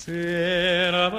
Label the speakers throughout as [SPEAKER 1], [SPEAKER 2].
[SPEAKER 1] Será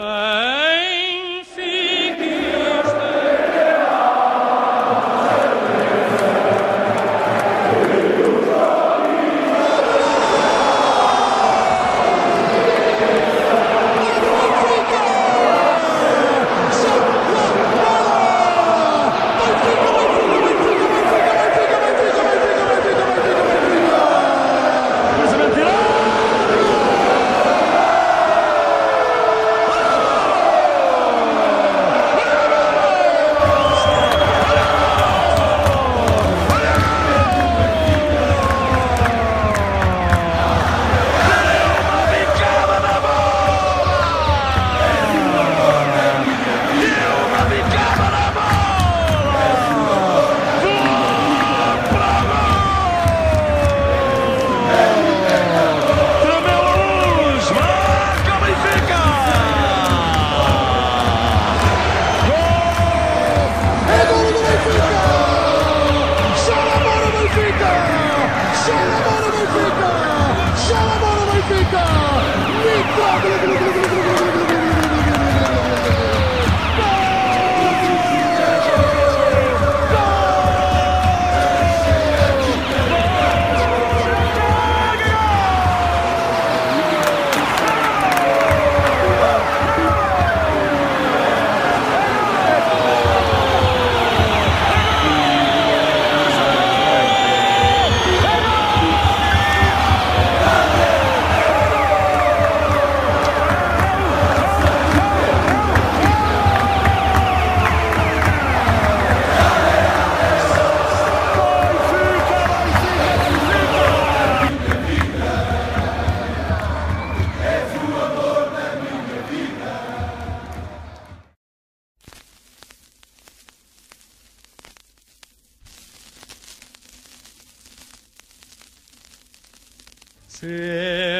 [SPEAKER 1] Será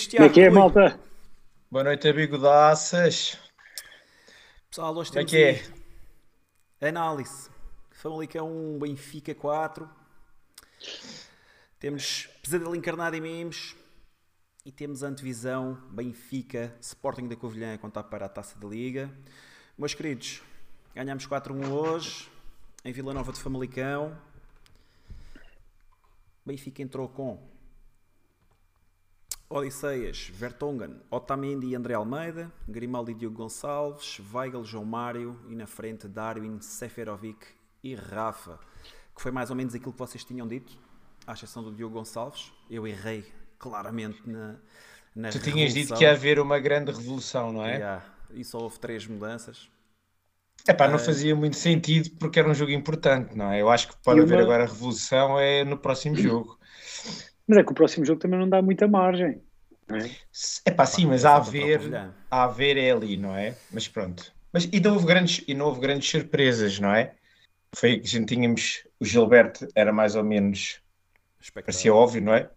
[SPEAKER 2] Meus queridos,
[SPEAKER 3] Como é
[SPEAKER 2] Tiago,
[SPEAKER 3] que é, malta?
[SPEAKER 4] Boa noite, bigodaças.
[SPEAKER 2] Pessoal, hoje
[SPEAKER 4] Como é
[SPEAKER 2] temos
[SPEAKER 4] que é?
[SPEAKER 2] análise. Famalicão 1, Benfica 4. Temos Pesadelo Encarnado em Memes. E temos a antevisão Benfica Sporting da Covilhã a contar para a Taça da Liga. Meus queridos, ganhamos 4-1 hoje em Vila Nova de Famalicão. Benfica entrou com Odisseias, Vertonghen, Otamendi e André Almeida, Grimaldi e Diogo Gonçalves, Weigl, João Mário e na frente Darwin, Seferovic e Rafa, que foi mais ou menos aquilo que vocês tinham dito, à exceção do Diogo Gonçalves. Eu errei claramente na, na
[SPEAKER 4] Tu tinhas dito
[SPEAKER 2] revolução.
[SPEAKER 4] que ia haver uma grande revolução, não é?
[SPEAKER 2] Yeah, E só houve três mudanças.
[SPEAKER 4] Epá, não fazia muito sentido porque era um jogo importante, não é? Eu acho que pode
[SPEAKER 3] E
[SPEAKER 4] haver
[SPEAKER 3] uma-
[SPEAKER 4] agora revolução é no próximo jogo.
[SPEAKER 3] Mas é que o próximo jogo também não dá muita margem.
[SPEAKER 4] É pá, sim, mas há a ver, há a ver é ali, não é? Mas pronto. Mas e não houve grandes, e não houve grandes surpresas, não é? Foi que a gente tínhamos, o Gilberto era mais ou menos,
[SPEAKER 2] Espectáculo.
[SPEAKER 4] parecia óbvio, não é?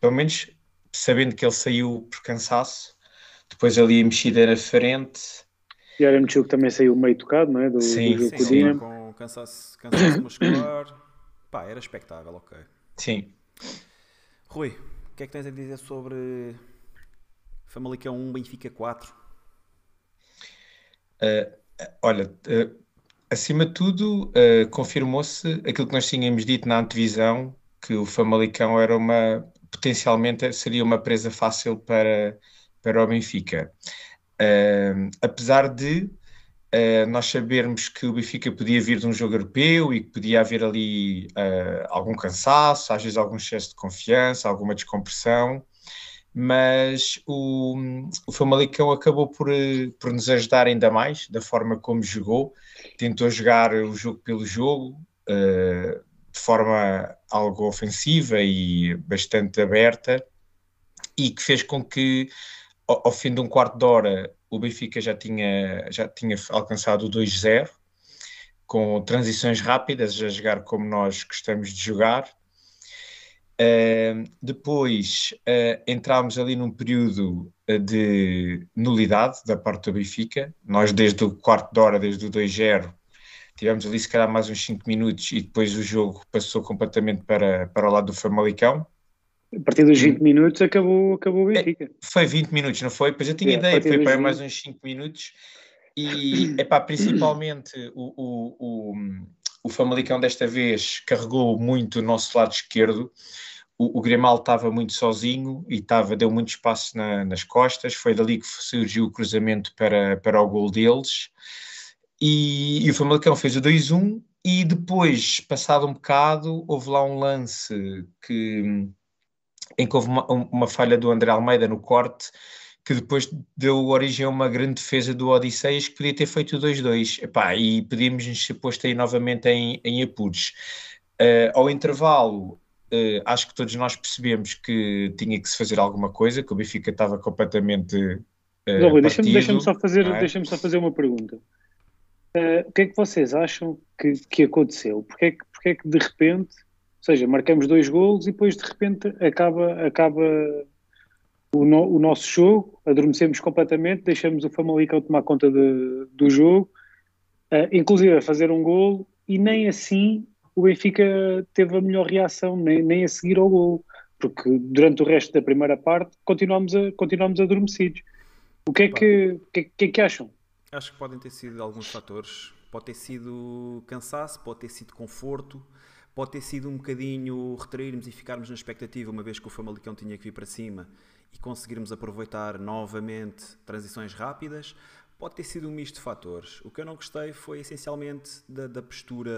[SPEAKER 4] Pelo menos sabendo que ele saiu por cansaço, depois ali a mexida na frente,
[SPEAKER 3] E Aramchuk também saiu meio tocado, não é? Do,
[SPEAKER 4] Sim,
[SPEAKER 3] do
[SPEAKER 2] Sim,
[SPEAKER 3] com o
[SPEAKER 2] sim, com cansaço, cansaço muscular. Pá, era expectável, ok.
[SPEAKER 4] sim.
[SPEAKER 2] Rui, o que é que tens a dizer sobre Famalicão 1, Benfica 4?
[SPEAKER 4] Olha, eh, acima de tudo, eh, confirmou-se aquilo que nós tínhamos dito na antevisão, que o Famalicão era uma, potencialmente seria uma presa fácil para, para o Benfica. Eh, apesar de eh, nós sabermos que o Benfica podia vir de um jogo europeu e que podia haver ali eh, algum cansaço, às vezes algum excesso de confiança, alguma descompressão, mas o, o Famalicão acabou por, eh, por nos ajudar ainda mais da forma como jogou, tentou jogar o jogo pelo jogo, eh, de forma algo ofensiva e bastante aberta, e que fez com que ao, ao fim de um quarto de hora o Benfica já tinha, já tinha alcançado o 2-0, com transições rápidas, a jogar como nós gostamos de jogar. Uh, depois uh, entramos ali num período uh, de nulidade da parte do Benfica. Nós, desde o quarto de hora, desde o 2-0, tivemos ali se calhar mais uns 5 minutos e depois o jogo passou completamente para, para o lado do Famalicão.
[SPEAKER 3] A partir dos 20 minutos acabou, acabou o Benfica.
[SPEAKER 4] Foi 20 minutos, não foi? Pois eu tinha
[SPEAKER 3] É,
[SPEAKER 4] ideia, foi para
[SPEAKER 3] 20.
[SPEAKER 4] mais uns 5 minutos. E, epá, principalmente o, o, o, o Famalicão desta vez carregou muito o nosso lado esquerdo. O, o Grimaldo estava muito sozinho e estava, deu muito espaço na- nas costas. Foi dali que surgiu o cruzamento para, para o gol deles. E, e o Famalicão fez o 2-1 e depois, passado um bocado, houve lá um lance que, em que houve uma, uma falha do André Almeida no corte, que depois deu origem a uma grande defesa do Odisseias que podia ter feito o 2-2. Epá, E podíamos nos ser posto aí novamente em, em apuros. Eh, ao intervalo, eh, acho que todos nós percebemos que tinha que se fazer alguma coisa, que o Benfica estava completamente
[SPEAKER 3] Mas, Rui, Deixa-me deixa só, fazer,
[SPEAKER 4] não é?
[SPEAKER 3] deixa só fazer uma pergunta. Eh, o que é que vocês acham que, que aconteceu? Porquê é que, porquê é que de repente, ou seja, marcamos dois golos e depois de repente acaba, acaba o, no- o nosso jogo, adormecemos completamente, deixamos o Famalicão tomar conta de- do jogo, eh, inclusive a fazer um golo, e nem assim o Benfica teve a melhor reação, nem, nem a seguir ao golo, porque durante o resto da primeira parte continuamos, a, continuamos adormecidos. O que é que, que, é- que é que acham?
[SPEAKER 2] Acho que podem ter sido alguns fatores. Pode ter sido cansaço, pode ter sido conforto, pode ter sido um bocadinho retrairmos e ficarmos na expectativa, uma vez que o Famalicão tinha que vir para cima e conseguirmos aproveitar novamente transições rápidas. Pode ter sido um misto de fatores. O que eu não gostei foi essencialmente da, da postura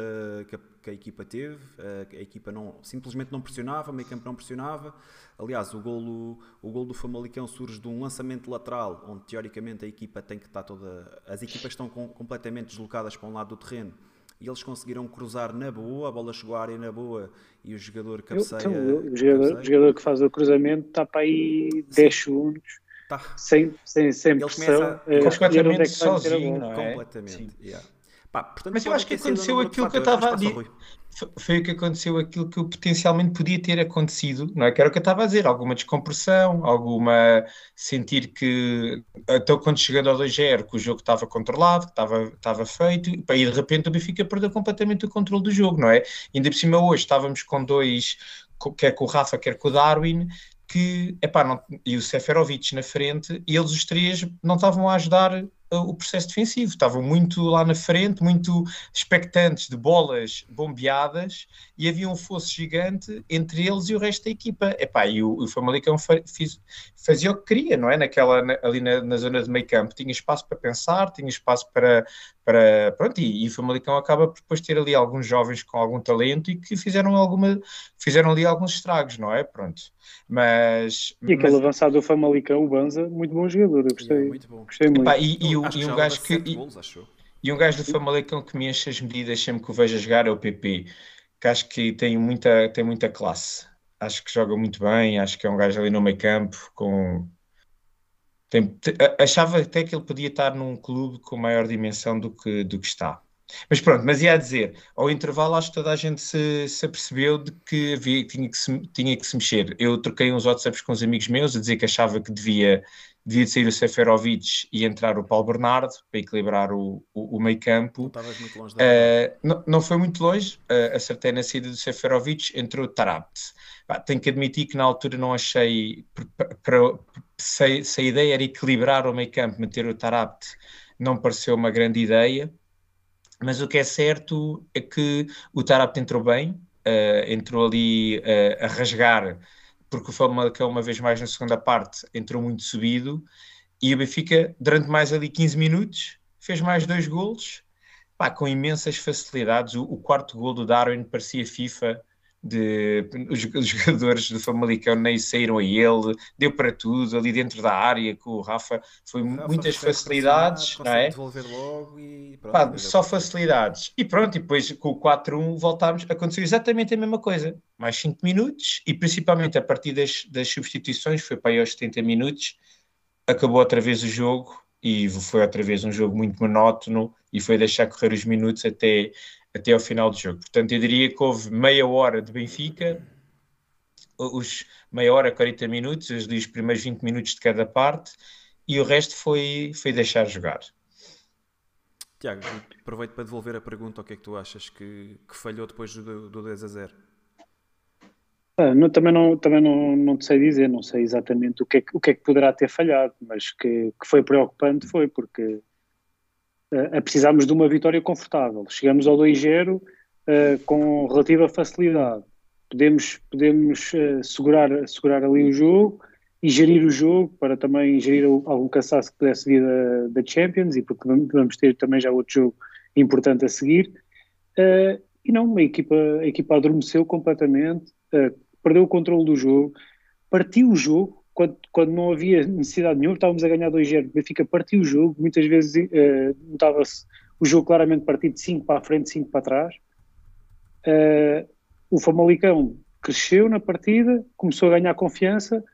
[SPEAKER 2] que a, que a equipa teve. A, a equipa não, simplesmente não pressionava, o meio campo não pressionava. Aliás, o golo, o golo do Famalicão surge de um lançamento lateral, onde teoricamente a equipa tem que estar toda. As equipas estão com- completamente deslocadas para um lado do terreno e eles conseguiram cruzar na boa, a bola chegou à área na boa e o jogador
[SPEAKER 3] Eu-
[SPEAKER 2] cabeceia.
[SPEAKER 3] então, o, jogador, o
[SPEAKER 2] cabeceia.
[SPEAKER 3] jogador que faz o cruzamento está para aí 10 segundos,
[SPEAKER 2] Tá.
[SPEAKER 3] sem, sem, sem
[SPEAKER 2] Ele
[SPEAKER 3] pressão.
[SPEAKER 2] começa
[SPEAKER 3] eh,
[SPEAKER 4] completamente
[SPEAKER 3] é
[SPEAKER 4] sozinho, não é?
[SPEAKER 2] Completamente.
[SPEAKER 4] Sim.
[SPEAKER 2] yeah. Pá, portanto,
[SPEAKER 4] Mas eu acho que aconteceu aquilo que eu estava a dizer. Foi- o que aconteceu, aquilo que potencialmente podia ter acontecido, não é? Que era o que eu estava a dizer, alguma descompressão, alguma sentir que até quando chegando ao 2-0 que o jogo estava controlado, que estava, estava feito, e e de repente o Benfica perdeu completamente o controle do jogo, não é? Ainda por cima hoje estávamos com dois, quer com o Rafa, quer com o Darwin, que, epá, não, e o Seferovic na frente, e eles os três não estavam a ajudar o processo defensivo, estavam muito lá na frente, muito expectantes de bolas bombeadas, e havia um fosso gigante entre eles e o resto da equipa. Epá, e o, o Famalicão fa- fiz- fazia o que queria, não é? Naquela, na- ali na, na zona de meio campo, tinha espaço para pensar, tinha espaço para, para pronto, e, e o Famalicão acaba por depois ter ali alguns jovens com algum talento e que fizeram alguma, fizeram ali alguns estragos, não é? Pronto. Mas,
[SPEAKER 3] E aquele
[SPEAKER 4] mas-
[SPEAKER 3] avançado do Famalicão, o Banza, muito bom jogador, eu gostei,
[SPEAKER 2] Yeah, muito bom.
[SPEAKER 3] gostei muito.
[SPEAKER 4] Epá, e, e o-
[SPEAKER 2] Acho
[SPEAKER 4] e um gajo que e,
[SPEAKER 2] acho
[SPEAKER 4] e um gajo do Famalicão que me enche as medidas sempre que o vejo a jogar é o PP, que acho que tem muita, tem muita classe. acho que joga muito bem, acho que é um gajo ali no meio campo com tem, achava até que ele podia estar num clube com maior dimensão do que, do que está. Mas pronto, mas ia a dizer, ao intervalo acho que toda a gente se, se apercebeu de que havia, tinha, que se, tinha que se mexer. Eu troquei uns WhatsApps com uns amigos meus a dizer que achava que devia, devia sair o Seferovic e entrar o Paulo Bernardo para equilibrar o, o, o meio campo.
[SPEAKER 2] Estavas muito longe
[SPEAKER 4] da uh, não, não foi muito longe, uh, acertei na saída do Seferovic, entrou o Tarabt. tenho que admitir que na altura não achei, se, se a ideia era equilibrar o meio campo, meter o Tarabt, não pareceu uma grande ideia mas o que é certo é que o Tarap entrou bem, uh, entrou ali a rasgar, porque o Famalicão, uma vez mais na segunda parte, entrou muito subido, e o Benfica, durante mais ali 15 minutos, fez mais dois golos, pá, com imensas facilidades. O, o quarto gol do Darwin parecia FIFA, de os, os, jogadores do Famalicão nem saíram a ele, deu para tudo ali dentro da área com o Rafa, foi Rafa muitas facilidades, não é? Pronto, Pá, só facilidades. E pronto, e depois com o 4-1 voltámos, aconteceu exatamente a mesma coisa, mais 5 minutos e principalmente a partir das, das substituições, foi para aí aos 70 minutos, acabou outra vez o jogo e foi outra vez um jogo muito monótono e foi deixar correr os minutos até até ao final do jogo. Portanto, eu diria que houve meia hora de Benfica, os meia hora, 40 minutos, os, os primeiros 20 minutos de cada parte, e o resto foi, foi deixar jogar.
[SPEAKER 2] Tiago, aproveito para devolver a pergunta: o que é que tu achas que, que falhou depois do, do 10 a 0?
[SPEAKER 3] Ah, não, também não, também não, não te sei dizer, não sei exatamente o que é, o que, é que poderá ter falhado, mas que, que foi preocupante foi porque a precisarmos de uma vitória confortável. Chegamos ao 2-0 uh, com relativa facilidade. Podemos, podemos uh, segurar, segurar ali o jogo e gerir o jogo para também gerir algum cansaço que pudesse vir da, da Champions e porque vamos ter também já outro jogo importante a seguir. Uh, e não, a equipa, a equipa adormeceu completamente, perdeu o controle do jogo, partiu o jogo, quando, quando não havia necessidade nenhuma, estávamos a ganhar 2-0. O Benfica partiu o jogo, muitas vezes uh, notava-se o jogo claramente partido de 5 para a frente, 5 para trás. Uh, o Famalicão cresceu na partida, começou a ganhar confiança,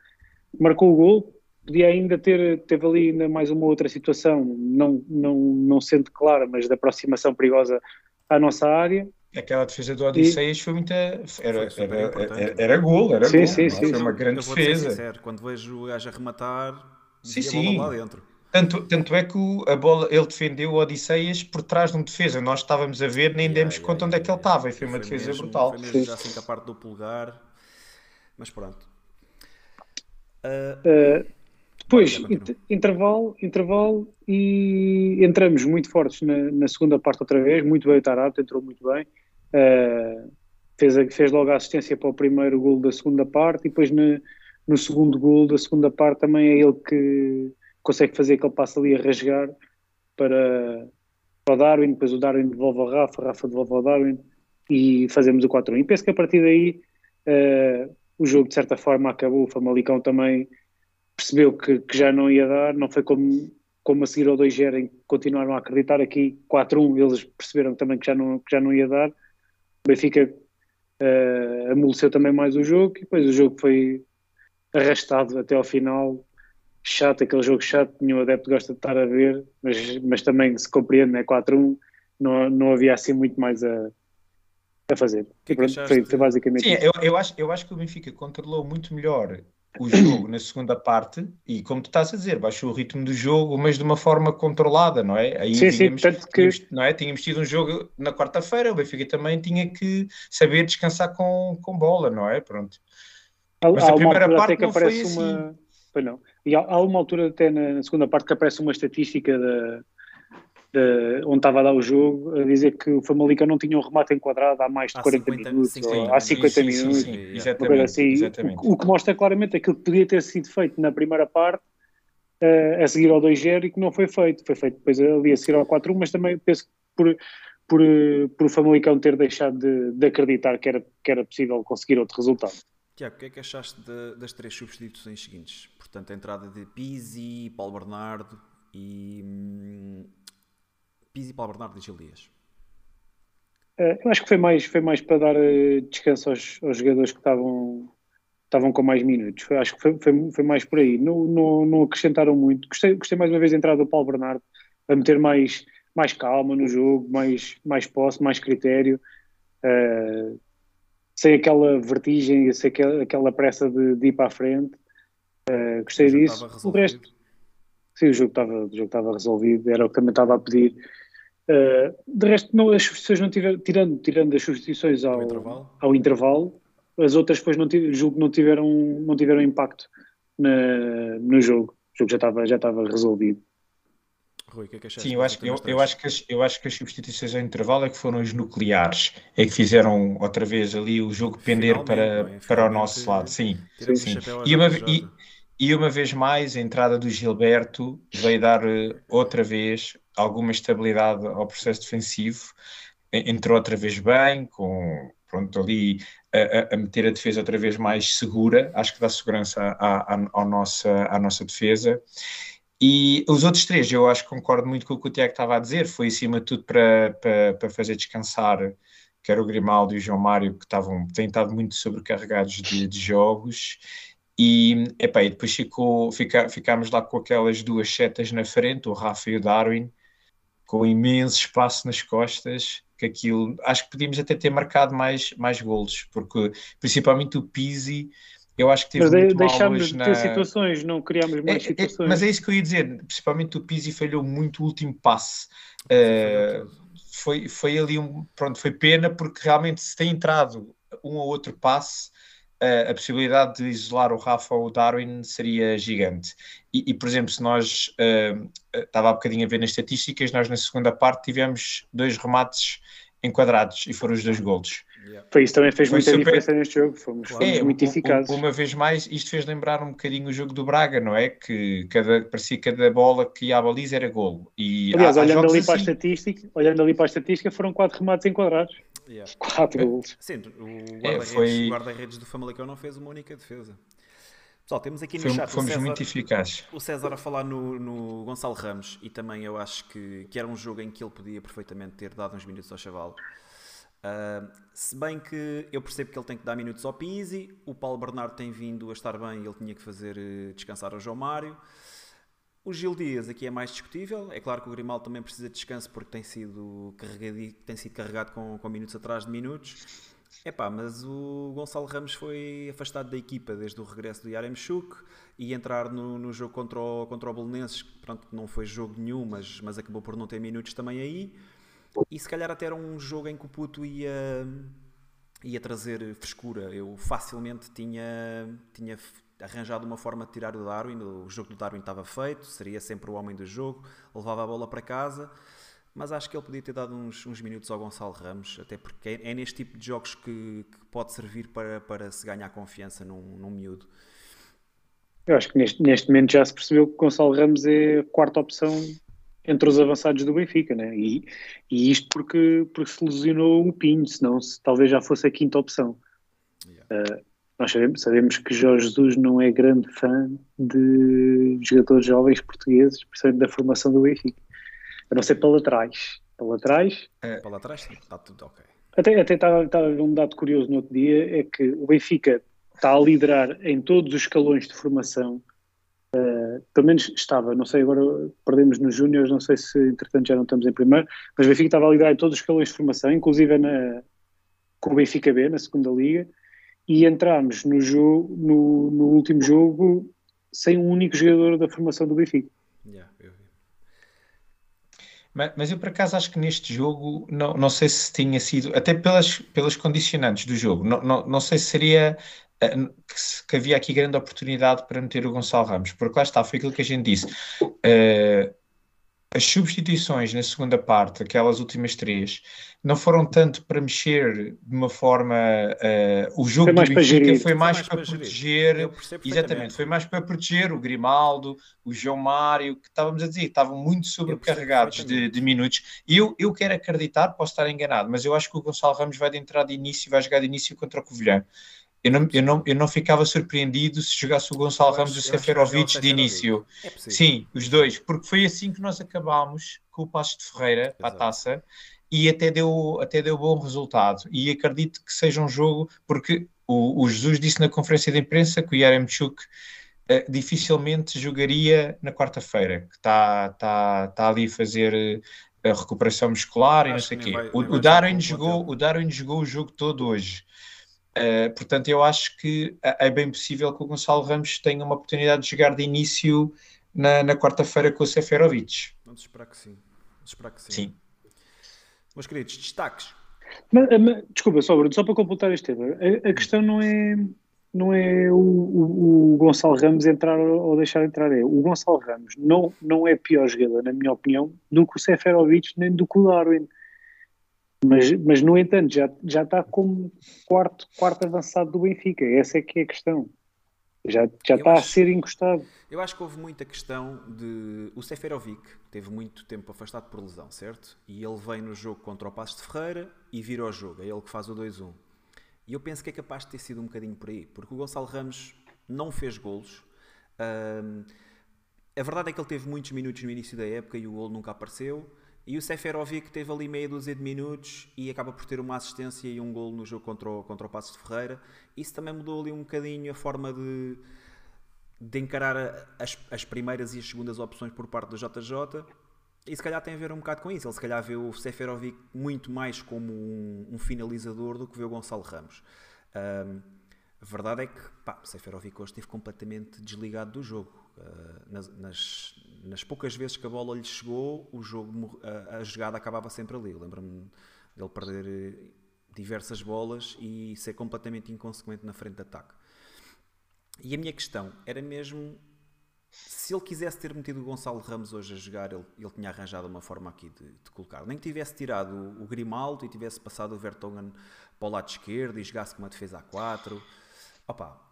[SPEAKER 3] marcou o gol, podia ainda ter, teve ali ainda mais uma outra situação, não, não, não sendo clara, mas de aproximação perigosa à nossa área,
[SPEAKER 4] aquela defesa do Odisseias e... foi muita. Era, foi era, era, era, gol, era sim, gol. Sim, sim, foi uma grande defesa.
[SPEAKER 2] Sincero, quando vejo o gajo a rematar,
[SPEAKER 4] sim, sim. lá dentro. Tanto, tanto é que a bola, ele defendeu o Odisseias por trás de um defesa. Nós estávamos a ver, nem yeah, demos yeah, conta yeah, onde é que ele estava. E foi, foi uma defesa
[SPEAKER 2] mesmo,
[SPEAKER 4] brutal.
[SPEAKER 2] Foi mesmo já assim com a parte do polegar. Mas pronto.
[SPEAKER 3] Uh, uh, depois, intervalo, intervalo e entramos muito fortes na, na, segunda parte outra vez. Muito bem o Tarap, entrou muito bem. Uh, fez, fez logo a assistência para o primeiro gol da segunda parte e depois no, no segundo gol da segunda parte também é ele que consegue fazer aquele passo ali a rasgar para, para o Darwin, depois o Darwin devolve ao Rafa, Rafa devolve ao Darwin e fazemos o 4-1. E penso que a partir daí uh, o jogo de certa forma acabou, o Famalicão também percebeu que, que, já não ia dar, não foi como, como a seguir ao 2-0 em que continuaram a acreditar. Aqui 4-1, eles perceberam também que já não, que já não ia dar o Benfica uh, amoleceu também mais o jogo e depois o jogo foi arrastado até ao final. Chato, aquele jogo chato, nenhum adepto gosta de estar a ver, mas, mas também se compreende, né? 4-1, não, não havia assim muito mais a, a fazer.
[SPEAKER 2] Que é que
[SPEAKER 3] foi, foi, basicamente
[SPEAKER 4] Sim, eu, eu, acho, eu acho que o Benfica controlou muito melhor o jogo na segunda parte e, como tu estás a dizer, baixou o ritmo do jogo, mas de uma forma controlada, não é?
[SPEAKER 3] Aí sim, tínhamos, sim, que...
[SPEAKER 4] tínhamos, não é? tínhamos tido um jogo na quarta-feira, o Benfica também tinha que saber descansar com, com bola, não é? Pronto.
[SPEAKER 3] Há, mas há a primeira parte que não aparece foi uma... assim. Pois não. E há, há, uma altura até na, na segunda parte que aparece uma estatística da Uh, onde estava a dar o jogo, a dizer que o Famalicão não tinha um remate enquadrado há mais de há 40 50, minutos, 50, há 50 sim, minutos, sim, sim, exatamente, assim, exatamente. O, o, que mostra claramente aquilo que podia ter sido feito na primeira parte, uh, a seguir ao 2-0 e que não foi feito. Foi feito depois ali a seguir ao 4-1, mas também penso que por, por, por o Famalicão ter deixado de, de, acreditar que era, que era possível conseguir outro resultado.
[SPEAKER 2] Tiago, o que é que achaste de, das três substituições seguintes? Portanto, a entrada de Pizzi, Paulo Bernardo e hum, Pizzi, Paulo Bernardo e Gil Dias?
[SPEAKER 3] Uh, eu acho que foi mais, foi mais para dar uh, descanso aos, aos, jogadores que estavam, estavam com mais minutos. Acho que foi, foi, foi, mais por aí. Não, não, não acrescentaram muito. Gostei, gostei mais uma vez da entrada do Paulo Bernardo a meter mais, mais calma no jogo, mais, mais posse, mais critério. Uh, sem aquela vertigem, sem aquela, aquela pressa de, de ir para a frente. Uh, gostei disso. O resto, sim, o jogo estava, o jogo estava resolvido, era o que também estava a pedir. Uh, de resto, não, as substituições não tiveram, tirando, tirando as substituições ao, intervalo. ao intervalo, as outras depois não, julgo não tiveram, não tiveram impacto na, no jogo. O jogo já estava, já estava resolvido.
[SPEAKER 4] Rui, que é que Sim, eu acho, eu, eu, acho que as, eu acho que as substituições ao intervalo é que foram os nucleares, é que fizeram outra vez ali o jogo pender para, é? para o nosso lado. Sim, sim. E, uma, e, e, uma vez mais, a entrada do Gilberto veio dar eh, outra vez alguma estabilidade ao processo defensivo. Entrou outra vez bem, com pronto, ali a, a, meter a defesa outra vez mais segura, acho que dá segurança à, à, à, nossa, à nossa defesa. E os outros três, eu acho que concordo muito com o que o Tiago estava a dizer, foi acima de tudo para, para, para fazer descansar, quer o Grimaldo e o João Mário, que estavam, têm estado muito sobrecarregados de, de jogos, e, epá, e depois ficou, fica, ficámos lá com aquelas duas setas na frente, o Rafa e o Darwin, com imenso espaço nas costas, que aquilo, acho que podíamos até ter marcado mais, mais golos, porque principalmente o Pizzi, eu acho que teve mas muito
[SPEAKER 3] deixámos de ter na... situações, não criámos mais é, situações.
[SPEAKER 4] É, mas é isso que eu ia dizer, principalmente o Pizzi falhou muito o último passe. Uh, foi, foi ali um, pronto, foi pena porque realmente se tem entrado um ou outro passe, a possibilidade de isolar o Rafa ou o Darwin seria gigante. E, e por exemplo, se nós, uh, estava há bocadinho a ver nas estatísticas, nós na segunda parte tivemos dois remates enquadrados e foram os dois golos.
[SPEAKER 3] Yeah. Foi isso também fez Foi muita super... diferença neste jogo, fomos, fomos é, muito eficazes.
[SPEAKER 4] Uma vez mais, isto fez lembrar um bocadinho o jogo do Braga, não é? Que cada, parecia que cada bola que ia à baliza era golo. E
[SPEAKER 3] Aliás, há, olhando, há ali assim... para a assim- estatística, olhando ali para a estatística, foram quatro remates enquadrados. Yeah. Quatro golos.
[SPEAKER 2] Sim, o é, guarda-redes é, foi... guarda do Famalicão não fez uma única defesa. Pessoal, temos aqui no
[SPEAKER 4] Foi,
[SPEAKER 2] chat
[SPEAKER 4] fomos César, muito eficazes.
[SPEAKER 2] o César a falar no, no, Gonçalo Ramos e também eu acho que, que era um jogo em que ele podia perfeitamente ter dado uns minutos ao chaval. Uh, se bem que eu percebo que ele tem que dar minutos ao Pizzi, o Paulo Bernardo tem vindo a estar bem e ele tinha que fazer uh, descansar o João Mário. O Gil Dias aqui é mais discutível. É claro que o Grimaldo também precisa de descanso porque tem sido carregado, tem sido carregado com, com minutos atrás de minutos. Epá, mas o Gonçalo Ramos foi afastado da equipa desde o regresso do Yaremchuk e entrar no, no jogo contra o, contra o Belenenses, pronto, não foi jogo nenhum, mas, mas acabou por não ter minutos também aí. E se calhar até era um jogo em que o Puto ia, ia trazer frescura. Eu facilmente tinha, tinha arranjado uma forma de tirar o Darwin. O jogo do Darwin estava feito, seria sempre o homem do jogo, levava a bola para casa. Mas acho que ele podia ter dado uns, uns minutos ao Gonçalo Ramos, até porque é, é neste tipo de jogos que, que, pode servir para, para se ganhar confiança num, num miúdo.
[SPEAKER 3] Eu acho que neste, neste momento já se percebeu que o Gonçalo Ramos é a quarta opção entre os avançados do Benfica, né? E, e isto porque, porque se lesionou o Pinho, senão se, talvez já fosse a quinta opção. Yeah. Uh, nós sabemos, sabemos que Jorge Jesus não é grande fã de jogadores jovens portugueses, principalmente da formação do Benfica. A não ser para trás. Para trás.
[SPEAKER 2] É. Para trás, está tudo ok.
[SPEAKER 3] Até, até estava, estava um dado curioso no outro dia: é que o Benfica está a liderar em todos os escalões de formação Uh, pelo menos estava, não sei, agora perdemos nos Júniors, não sei se entretanto já não estamos em primeiro, mas o Benfica estava a liderar em todos os escalões de formação, inclusive na, com o Benfica B, na segunda liga, e entramos no, jogo, no, no último jogo sem um único jogador da formação do Benfica.
[SPEAKER 2] Yeah, eu vi.
[SPEAKER 4] Mas, mas, eu por acaso acho que neste jogo, não, não sei se tinha sido, até pelas, pelas condicionantes do jogo, não, não, não sei se seria eh, que, havia aqui grande oportunidade para meter o Gonçalo Ramos, porque lá está, foi aquilo que a gente disse. Uh, as substituições na segunda parte, aquelas últimas três, não foram tanto para mexer de uma forma. Uh, o jogo
[SPEAKER 3] foi do Benfica
[SPEAKER 4] foi mais, foi mais para, para proteger. Exatamente, foi mais para proteger o Grimaldo, o João Mário, que estávamos a dizer, estavam muito sobrecarregados de, de, minutos. E eu, eu quero acreditar, posso estar enganado, mas eu acho que o Gonçalo Ramos vai de entrar de início e vai jogar de início contra o Covilhã. Eu não, eu, não, eu não ficava surpreendido se jogasse o Gonçalo Ramos e o Seferovic de início. É Sim, os dois, porque foi assim que nós acabámos com o Passo de Ferreira Exato. para a taça e até deu, até deu bom resultado. E acredito que seja um jogo, porque o, o Jesus disse na conferência de imprensa que o Yaremchuk uh, dificilmente jogaria na quarta-feira, que está tá, tá ali a fazer a recuperação muscular e não sei o quê. Vai, o, o, Darwin jogou, o Darwin jogou o jogo todo hoje. Uh, portanto, eu acho que é bem possível que o Gonçalo Ramos tenha uma oportunidade de jogar de início na, na quarta-feira com o Seferovic.
[SPEAKER 2] Vamos esperar que sim. Vamos esperar que sim.
[SPEAKER 4] sim.
[SPEAKER 2] Meus queridos, destaques.
[SPEAKER 3] Mas, mas, desculpa, só, Bruno, só para completar este tema. A, a questão não é, não é o, o, o, Gonçalo Ramos entrar ou deixar entrar. É o Gonçalo Ramos não, não é pior jogador, na minha opinião, do que o Seferovic nem do que o Darwin. Mas, mas no entanto, já, já está como quarto, quarto avançado do Benfica. Essa é que é a questão. Já, já está acho, a ser encostado.
[SPEAKER 2] Eu acho que houve muita questão de. O Seferovic teve muito tempo afastado por lesão, certo? E ele vem no jogo contra o Passos de Ferreira e vira o jogo. É ele que faz o 2-1. E eu penso que é capaz de ter sido um bocadinho por aí, porque o Gonçalo Ramos não fez golos. Um, a verdade é que ele teve muitos minutos no início da época e o gol nunca apareceu. E o Seferovic teve ali meia dúzia de minutos e acaba por ter uma assistência e um gol no jogo contra o, contra o Passos de Ferreira. Isso também mudou ali um bocadinho a forma de, de encarar as, as primeiras e as segundas opções por parte do JJ. E se calhar tem a ver um bocado com isso. Ele se calhar vê o Seferovic muito mais como um, um finalizador do que vê o Gonçalo Ramos. Um, a verdade é que pá, o Seferovic hoje esteve completamente desligado do jogo. Uh, nas, nas, nas, poucas vezes que a bola lhe chegou, o jogo, a, a jogada acabava sempre ali. Lembro-me dele perder eh, diversas bolas e ser completamente inconsequente na frente de ataque. E a minha questão era mesmo se ele quisesse ter metido o Gonçalo Ramos hoje a jogar, ele, ele tinha arranjado uma forma aqui de, de colocar. Nem que tivesse tirado o, o, Grimaldo e tivesse passado o Vertonghen para o lado esquerdo e jogasse com uma defesa a 4. Opa,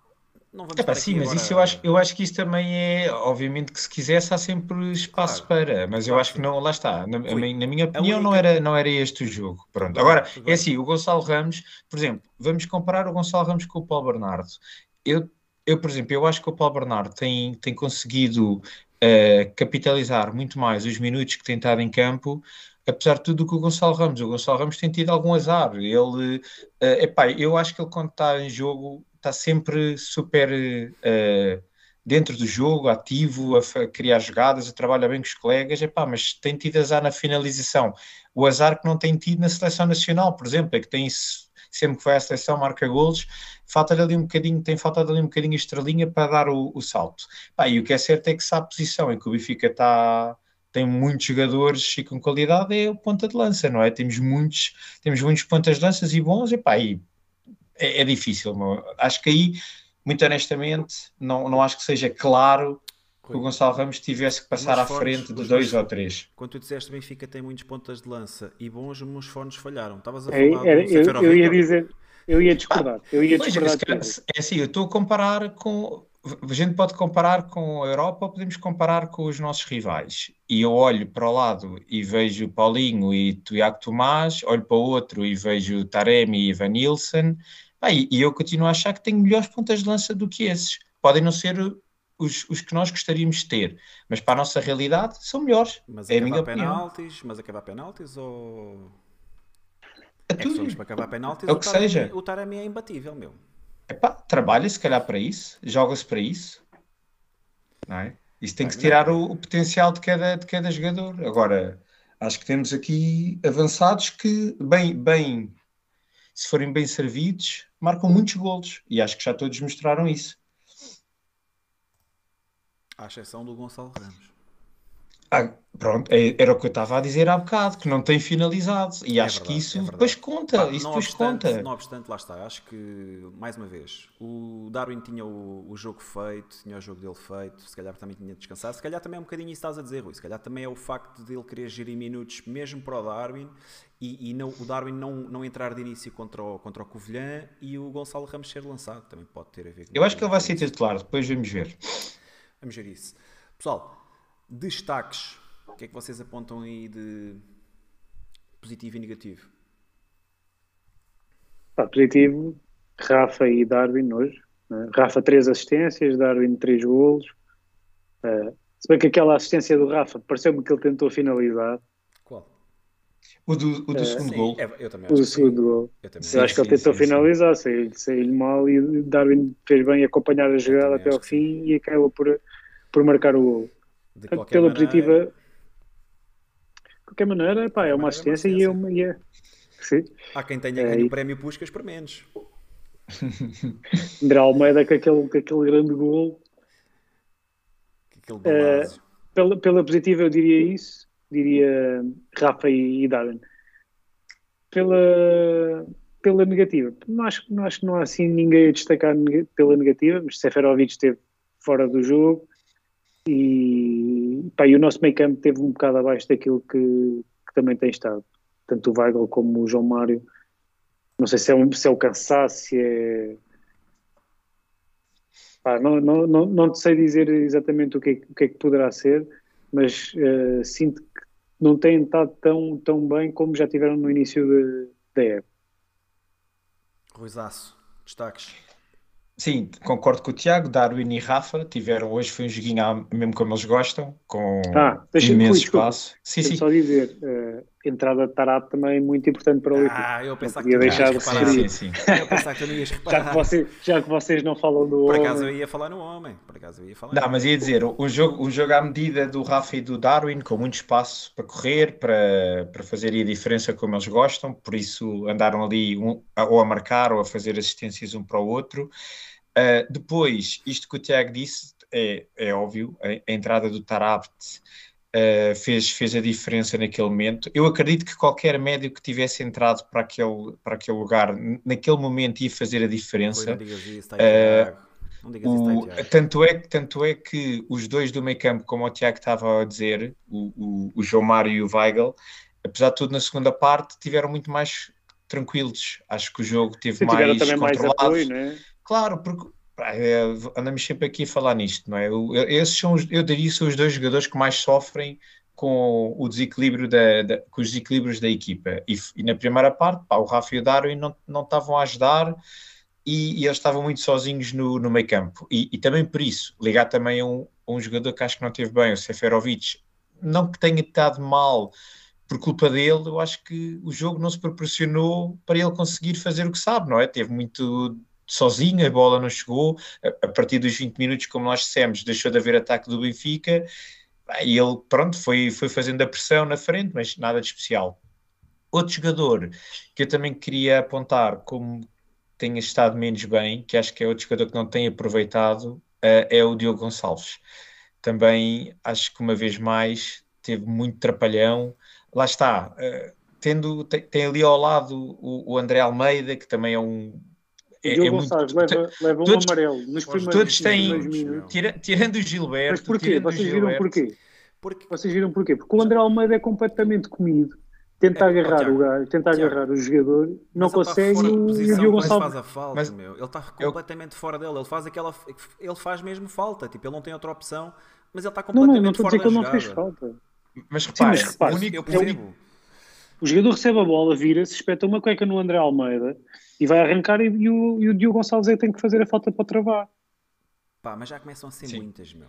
[SPEAKER 4] não vamos Epá, sim, mas agora... isso eu acho, eu acho que isso também é, obviamente que se quisesse há sempre espaço claro. para, mas eu acho que não, lá está, na, na minha opinião única... não, era, não era este o jogo. Pronto. Agora, é assim, o Gonçalo Ramos, por exemplo, vamos comparar o Gonçalo Ramos com o Paulo Bernardo. Eu eu, por exemplo, eu acho que o Paulo Bernardo tem, tem conseguido uh, capitalizar muito mais os minutos que tem estado em campo, apesar de tudo do que o Gonçalo Ramos. O Gonçalo Ramos tem tido algum azar. Ele, uh, epá, eu acho que ele quando está em jogo está sempre super uh, dentro do jogo, ativo, a, criar jogadas, a trabalhar bem com os colegas, epá, mas tem tido azar na finalização. O azar que não tem tido na seleção nacional, por exemplo, é que tem sempre que vai à seleção marca golos, falta ali um bocadinho, tem faltado ali um bocadinho a estrelinha para dar o, o salto. Pá, e o que é certo é que se há posição em que o Benfica está tem muitos jogadores e com qualidade é o ponta de lança, não é? Temos muitos, temos muitos pontas de lanças e bons, e pá, e é, é difícil, meu. acho que aí, muito honestamente, não, não acho que seja claro que o Gonçalo Ramos tivesse que passar à frente de dois ou três.
[SPEAKER 2] Quando tu disseste Benfica tem muitos pontas de lança e bons, os meus fones falharam. Estavas a
[SPEAKER 3] é, falar é, eu, eu, ia dizer, eu ia discordar. Eu ia
[SPEAKER 4] discordar é assim, eu estou a comparar com. A gente pode comparar com a Europa ou podemos comparar com os nossos rivais. E eu olho para o lado e vejo Paulinho e Tiago Tomás, olho para o outro e vejo Taremi e Ivan Nilsson, e, e eu continuo a achar que tenho melhores pontas de lança do que esses. Podem não ser os, os, que nós gostaríamos de ter, mas para a nossa realidade são melhores.
[SPEAKER 2] Mas
[SPEAKER 4] é
[SPEAKER 2] a minha penaltis, mas acabar penaltis ou
[SPEAKER 4] é tudo. É
[SPEAKER 2] para acabar penaltis,
[SPEAKER 4] é o que
[SPEAKER 2] o Taremi,
[SPEAKER 4] seja.
[SPEAKER 2] O Taremi é imbatível, meu.
[SPEAKER 4] Epá, trabalha se calhar para isso, joga-se para isso. Não é? Isso tem que tirar o, o, potencial de cada, de cada jogador. Agora, acho que temos aqui avançados que, bem, bem, se forem bem servidos, marcam muitos golos. E acho que já todos mostraram isso.
[SPEAKER 2] À exceção do Gonçalo Ramos.
[SPEAKER 4] Ah, pronto, é, era o que eu estava a dizer há bocado, que não tem finalizado. E é acho verdade, que isso é depois conta. Pá, isso depois
[SPEAKER 2] obstante,
[SPEAKER 4] conta.
[SPEAKER 2] Não obstante, lá está. Acho que, mais uma vez, o Darwin tinha o, o, jogo feito, tinha o jogo dele feito, se calhar também tinha descansado. Se calhar também é um bocadinho isso que estás a dizer, Rui. Se calhar também é o facto de ele querer gerir minutos mesmo para o Darwin e, e não, o Darwin não, não entrar de início contra o, contra o Covilhã e o Gonçalo Ramos ser lançado. Também pode ter a ver com
[SPEAKER 4] Eu acho que ele vai ser titular, depois vamos ver.
[SPEAKER 2] Vamos ver isso. Pessoal, destaques. O que é que vocês apontam aí de positivo e negativo?
[SPEAKER 3] Pá, positivo, Rafa e Darwin hoje. Né? Rafa, três assistências, Darwin, três golos. Uh, se bem que aquela assistência do Rafa pareceu-me que ele tentou finalizar.
[SPEAKER 2] Qual?
[SPEAKER 4] O do, o do
[SPEAKER 3] É,
[SPEAKER 4] segundo
[SPEAKER 2] Sim,
[SPEAKER 4] gol.
[SPEAKER 2] é, eu também
[SPEAKER 3] O
[SPEAKER 2] acho que sim.
[SPEAKER 3] segundo gol.
[SPEAKER 2] Eu também
[SPEAKER 4] Sim,
[SPEAKER 3] Eu acho que ele
[SPEAKER 4] sim,
[SPEAKER 3] tentou
[SPEAKER 4] sim, sim.
[SPEAKER 3] finalizar, saiu- saiu-lhe mal e Darwin fez bem acompanhar a jogada até ao fim e acabou por, por marcar o gol.
[SPEAKER 2] De qualquer
[SPEAKER 3] pela
[SPEAKER 2] maneira,
[SPEAKER 3] positiva, de qualquer maneira, pá, é uma
[SPEAKER 2] maneira, é uma
[SPEAKER 3] assistência e é uma. é- Sim.
[SPEAKER 2] Há quem tenha
[SPEAKER 3] É,
[SPEAKER 2] ganho o prémio Puscas por menos.
[SPEAKER 3] André Almeida com aquele, com aquele grande gol.
[SPEAKER 2] Que Aquele
[SPEAKER 3] É,
[SPEAKER 2] golaço.
[SPEAKER 3] Pela, pela positiva, eu diria isso. Diria Rafa e, e Darwin. Pela, pela negativa, não acho, não acho que não há assim ninguém a destacar pela negativa, mas Seferovic esteve fora do jogo e, pá, e o nosso meio campo esteve um bocado abaixo daquilo que, que também tem estado. Tanto o Weigl como o João Mário. Não sei se é, um, se é o cansaço, se é. Pá, não, não, não, não sei dizer exatamente o que é, o que, é que poderá ser, mas eh, sinto que não têm estado tão, tão bem como já tiveram no início da época.
[SPEAKER 2] Ruizaço. Destaques.
[SPEAKER 4] Sim, concordo com o Tiago. Darwin e Rafa tiveram hoje, foi um joguinho mesmo como eles gostam, com
[SPEAKER 3] Ah,
[SPEAKER 4] imenso espaço. Sim, sim.
[SPEAKER 3] só dizer, eh, a entrada de Tarap também é muito importante para o Benfica.
[SPEAKER 2] Ah, eu pensava que
[SPEAKER 3] deixar de
[SPEAKER 2] reparar.
[SPEAKER 4] Sim, sim.
[SPEAKER 2] Eu pensava que tu não ias
[SPEAKER 3] Já, que
[SPEAKER 2] reparar.
[SPEAKER 3] você- já que vocês não falam do
[SPEAKER 2] Por
[SPEAKER 3] homem,
[SPEAKER 2] acaso eu ia falar no homem. Por acaso eu ia falar.
[SPEAKER 4] Não, mas ia dizer, o jogo, o jogo à medida do Rafa e do Darwin, com muito espaço para correr, para, para fazerem a diferença como eles gostam, por isso andaram ali um- ou a marcar ou a fazer assistências um para o outro. Uh, depois, isto que o Tiago disse é, é óbvio, a, a entrada do Tarabt uh, fez, fez a diferença naquele momento. Eu acredito que qualquer médio que tivesse entrado para aquele, para aquele lugar, naquele momento, ia fazer a diferença. Eh, O- tanto, é, tanto é que os dois do meio campo, como o Tiago estava a dizer, o, o, o João Mário e o Weigl, apesar de tudo, na segunda parte tiveram muito mais tranquilos. Acho que o jogo teve
[SPEAKER 3] tiveram
[SPEAKER 4] mais
[SPEAKER 3] também mais
[SPEAKER 4] controlado.
[SPEAKER 3] apoio, não é?
[SPEAKER 4] Claro, porque andamos sempre aqui a falar nisto, não é? Esses são, os- eu diria, são os dois jogadores que mais sofrem com o desequilíbrio da, da- com os desequilíbrios da equipa. E, e na primeira parte, pá, o Rafa e o Darwin não, não estavam a ajudar e, e eles estavam muito sozinhos no, no meio campo. E, e também por isso, ligar também a um, a um jogador que acho que não teve bem, o Seferovic, não que tenha estado mal por culpa dele, eu acho que o jogo não se proporcionou para ele conseguir fazer o que sabe, não é? Teve muito sozinho, a bola não chegou, a, a partir dos 20 minutos, como nós dissemos, deixou de haver ataque do Benfica, e ele, pronto, foi, foi fazendo a pressão na frente, mas nada de especial. Outro jogador que eu também queria apontar como tenha estado menos bem, que acho que é outro jogador que não tem aproveitado, eh, é o Diogo Gonçalves. Também acho que uma vez mais teve muito trapalhão. Lá está, eh, tendo, tem, tem ali ao lado o, o André Almeida, que também é um.
[SPEAKER 3] O
[SPEAKER 4] É, é
[SPEAKER 3] Diogo
[SPEAKER 4] muito,
[SPEAKER 3] Gonçalves leva, leva um
[SPEAKER 4] todos-
[SPEAKER 3] amarelo nos primeiros,
[SPEAKER 4] todos têm-
[SPEAKER 3] minutos.
[SPEAKER 4] tira- tirando o Gilberto.
[SPEAKER 3] Mas porquê? Vocês viram
[SPEAKER 4] Gilberto,
[SPEAKER 3] porquê?
[SPEAKER 2] Porque
[SPEAKER 3] Vocês viram porquê? Porque o André Almeida é completamente comido. Tenta
[SPEAKER 2] É,
[SPEAKER 3] agarrar
[SPEAKER 2] Tiago,
[SPEAKER 3] o gajo, tenta
[SPEAKER 2] Tiago,
[SPEAKER 3] agarrar o jogador, não
[SPEAKER 2] Mas está
[SPEAKER 3] consegue e o, e Diogo Gonçalves.
[SPEAKER 2] faz a falta,
[SPEAKER 4] Mas
[SPEAKER 2] meu. Ele está
[SPEAKER 4] eu-
[SPEAKER 2] completamente fora dele. Ele faz aquela. Ele faz mesmo falta. Tipo, ele não tem outra opção, mas ele está
[SPEAKER 3] Não, não,
[SPEAKER 2] completamente
[SPEAKER 3] não estou a
[SPEAKER 2] fora
[SPEAKER 3] dizer que
[SPEAKER 2] da
[SPEAKER 3] ele não fez falta.
[SPEAKER 4] Mas
[SPEAKER 3] Sim,
[SPEAKER 4] repare,
[SPEAKER 3] mas repare,
[SPEAKER 4] o único,
[SPEAKER 2] Eu
[SPEAKER 4] o único-
[SPEAKER 2] percebo.
[SPEAKER 3] O jogador recebe a bola, vira-se, espeta uma cueca no André Almeida e vai arrancar e, e o, e o Diogo Gonçalves é que tem que fazer a falta para travar.
[SPEAKER 2] Pá, mas já começam a ser
[SPEAKER 4] Sim.
[SPEAKER 2] muitas, meu.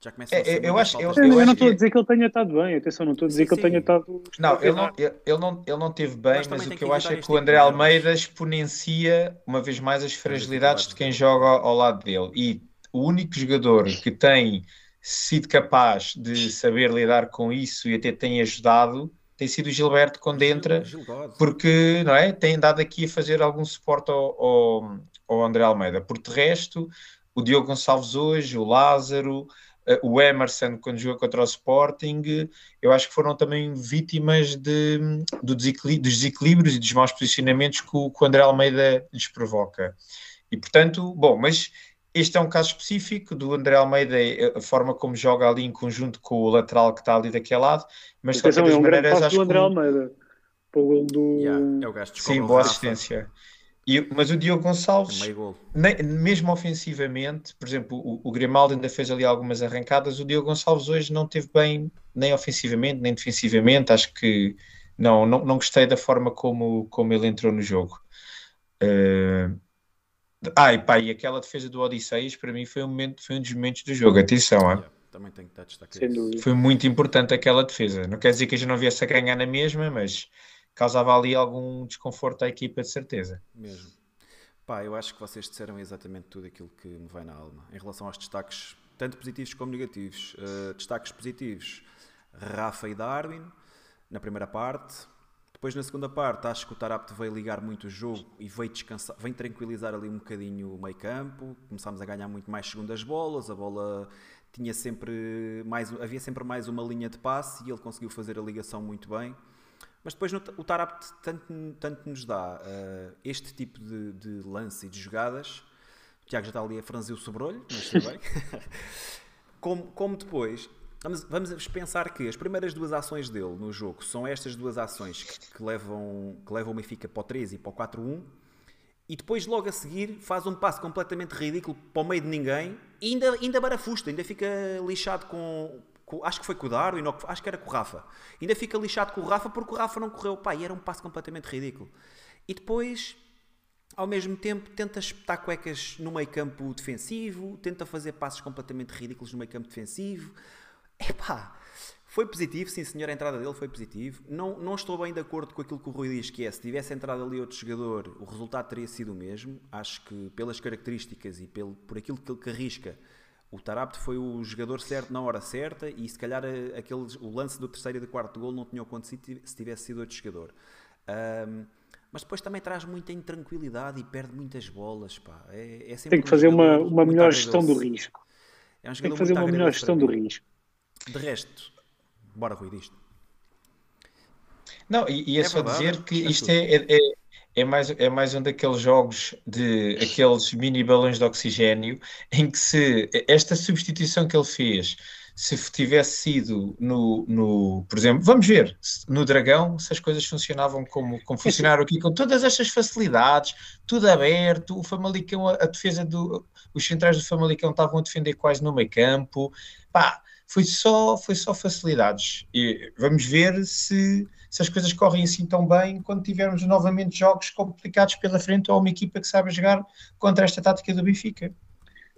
[SPEAKER 2] Já começam
[SPEAKER 4] É,
[SPEAKER 2] a ser
[SPEAKER 4] eu
[SPEAKER 2] muitas
[SPEAKER 4] acho- eu-
[SPEAKER 3] Eu,
[SPEAKER 2] dele.
[SPEAKER 3] não estou a
[SPEAKER 4] que-
[SPEAKER 3] dizer que ele tenha estado bem, atenção, não estou a dizer
[SPEAKER 2] Sim,
[SPEAKER 3] que ele tenha estado.
[SPEAKER 4] Não, ele não, ele, não, ele não teve bem,
[SPEAKER 2] Mas
[SPEAKER 4] mas o que
[SPEAKER 2] que
[SPEAKER 4] eu acho é que o
[SPEAKER 2] tipo
[SPEAKER 4] André. Almeida exponencia uma vez mais as fragilidades de quem joga ao, ao lado dele. E o único jogador que tem sido capaz de saber lidar com isso e até tem ajudado tem sido o Gilberto quando entra, porque não é? tem dado aqui a fazer algum suporte ao, ao, ao André Almeida. Por de resto, o Diogo Gonçalves hoje, o Lázaro, eh, o Emerson quando jogou contra o Sporting, eu acho que foram também vítimas de, do desequilí- dos desequilíbrios e dos maus posicionamentos que o, que o André Almeida lhes provoca. E portanto, bom, mas este é um caso específico do André Almeida, eh, a forma como joga ali em conjunto com o lateral que está ali daquele lado, mas de qualquer
[SPEAKER 3] é um
[SPEAKER 4] maneiras acho
[SPEAKER 3] do André Almeida. Para o gol do.
[SPEAKER 2] Yeah, é o gajo que
[SPEAKER 4] Sim, boa
[SPEAKER 2] Rafa.
[SPEAKER 4] assistência. E, mas o Diogo Gonçalves,
[SPEAKER 2] Meio gol.
[SPEAKER 4] ne- mesmo ofensivamente, por exemplo, o, o Grimaldo ainda fez ali algumas arrancadas, o Diogo Gonçalves hoje não teve bem nem ofensivamente, nem defensivamente, acho que não, não, não gostei da forma como, como ele entrou no jogo. Eh, Ah, e pá, e aquela defesa do Odisseias para mim foi um, momento, foi um dos momentos do jogo, atenção, ah.
[SPEAKER 2] Yeah, Também tenho que dar destaque.
[SPEAKER 4] Foi muito importante aquela defesa. Não quer dizer que a gente não viesse a ganhar na mesma, mas causava ali algum desconforto à equipa, de certeza.
[SPEAKER 2] Mesmo. Pá, eu acho que vocês disseram exatamente tudo aquilo que me vai na alma. Em relação aos destaques, tanto positivos como negativos. Uh, destaques positivos, Rafa e Darwin, na primeira parte. Depois, na segunda parte, acho que o Tarapte veio ligar muito o jogo e veio descansar, veio tranquilizar ali um bocadinho o meio campo. Começámos a ganhar muito mais segundas bolas, a bola tinha sempre mais, havia sempre mais uma linha de passe e ele conseguiu fazer a ligação muito bem. Mas depois no, o Tarapte tanto, tanto nos dá uh, este tipo de, de, lance e de jogadas. O Tiago já está ali a franzir o sobrolho, mas tudo bem. como, como depois Vamos, vamos, pensar que as primeiras duas ações dele no jogo são estas duas ações que, que levam, que levam o Benfica para o 3 e para o 4-1 e depois logo a seguir faz um passo completamente ridículo para o meio de ninguém e ainda, ainda barafusta, ainda fica lixado com, acho que foi com o Darwin, acho que era com o Rafa. Ainda fica lixado com o Rafa porque o Rafa não correu, pá, e era um passo completamente ridículo. E depois ao mesmo tempo tenta espetar cuecas no meio campo defensivo, tenta fazer passos completamente ridículos no meio campo defensivo Epá, foi positivo, sim senhor, a entrada dele foi positivo. Não, não estou bem de acordo com aquilo que o Rui diz, que é, se tivesse entrado ali outro jogador, o resultado teria sido o mesmo. Acho que pelas características e pelo, por aquilo que ele que arrisca, o Tarapte foi o jogador certo na hora certa e se calhar aquele, o lance do terceiro e do quarto gol não tinha acontecido se tivesse sido outro jogador. Um, mas depois também traz muita intranquilidade e perde muitas bolas. Pá. É, é
[SPEAKER 3] Tem que
[SPEAKER 2] um
[SPEAKER 3] fazer uma, uma melhor gestão do risco.
[SPEAKER 2] É um
[SPEAKER 3] Tem que fazer uma melhor gestão do risco.
[SPEAKER 2] De resto, bora Rui disto.
[SPEAKER 4] Não, e, e é, é, só verdade, dizer que isto é, é, é, mais, é mais um daqueles jogos de aqueles mini balões de oxigênio em que se esta substituição que ele fez se tivesse sido no, no, por exemplo, vamos ver no Dragão se as coisas funcionavam como, como funcionaram aqui, com todas estas facilidades, tudo aberto, o Famalicão, a, a defesa do, os centrais do Famalicão estavam a defender quase no meio campo, pá, foi só, foi só facilidades. E vamos ver se, se as coisas correm assim tão bem quando tivermos novamente jogos complicados pela frente ou uma equipa que sabe jogar contra esta tática do Benfica.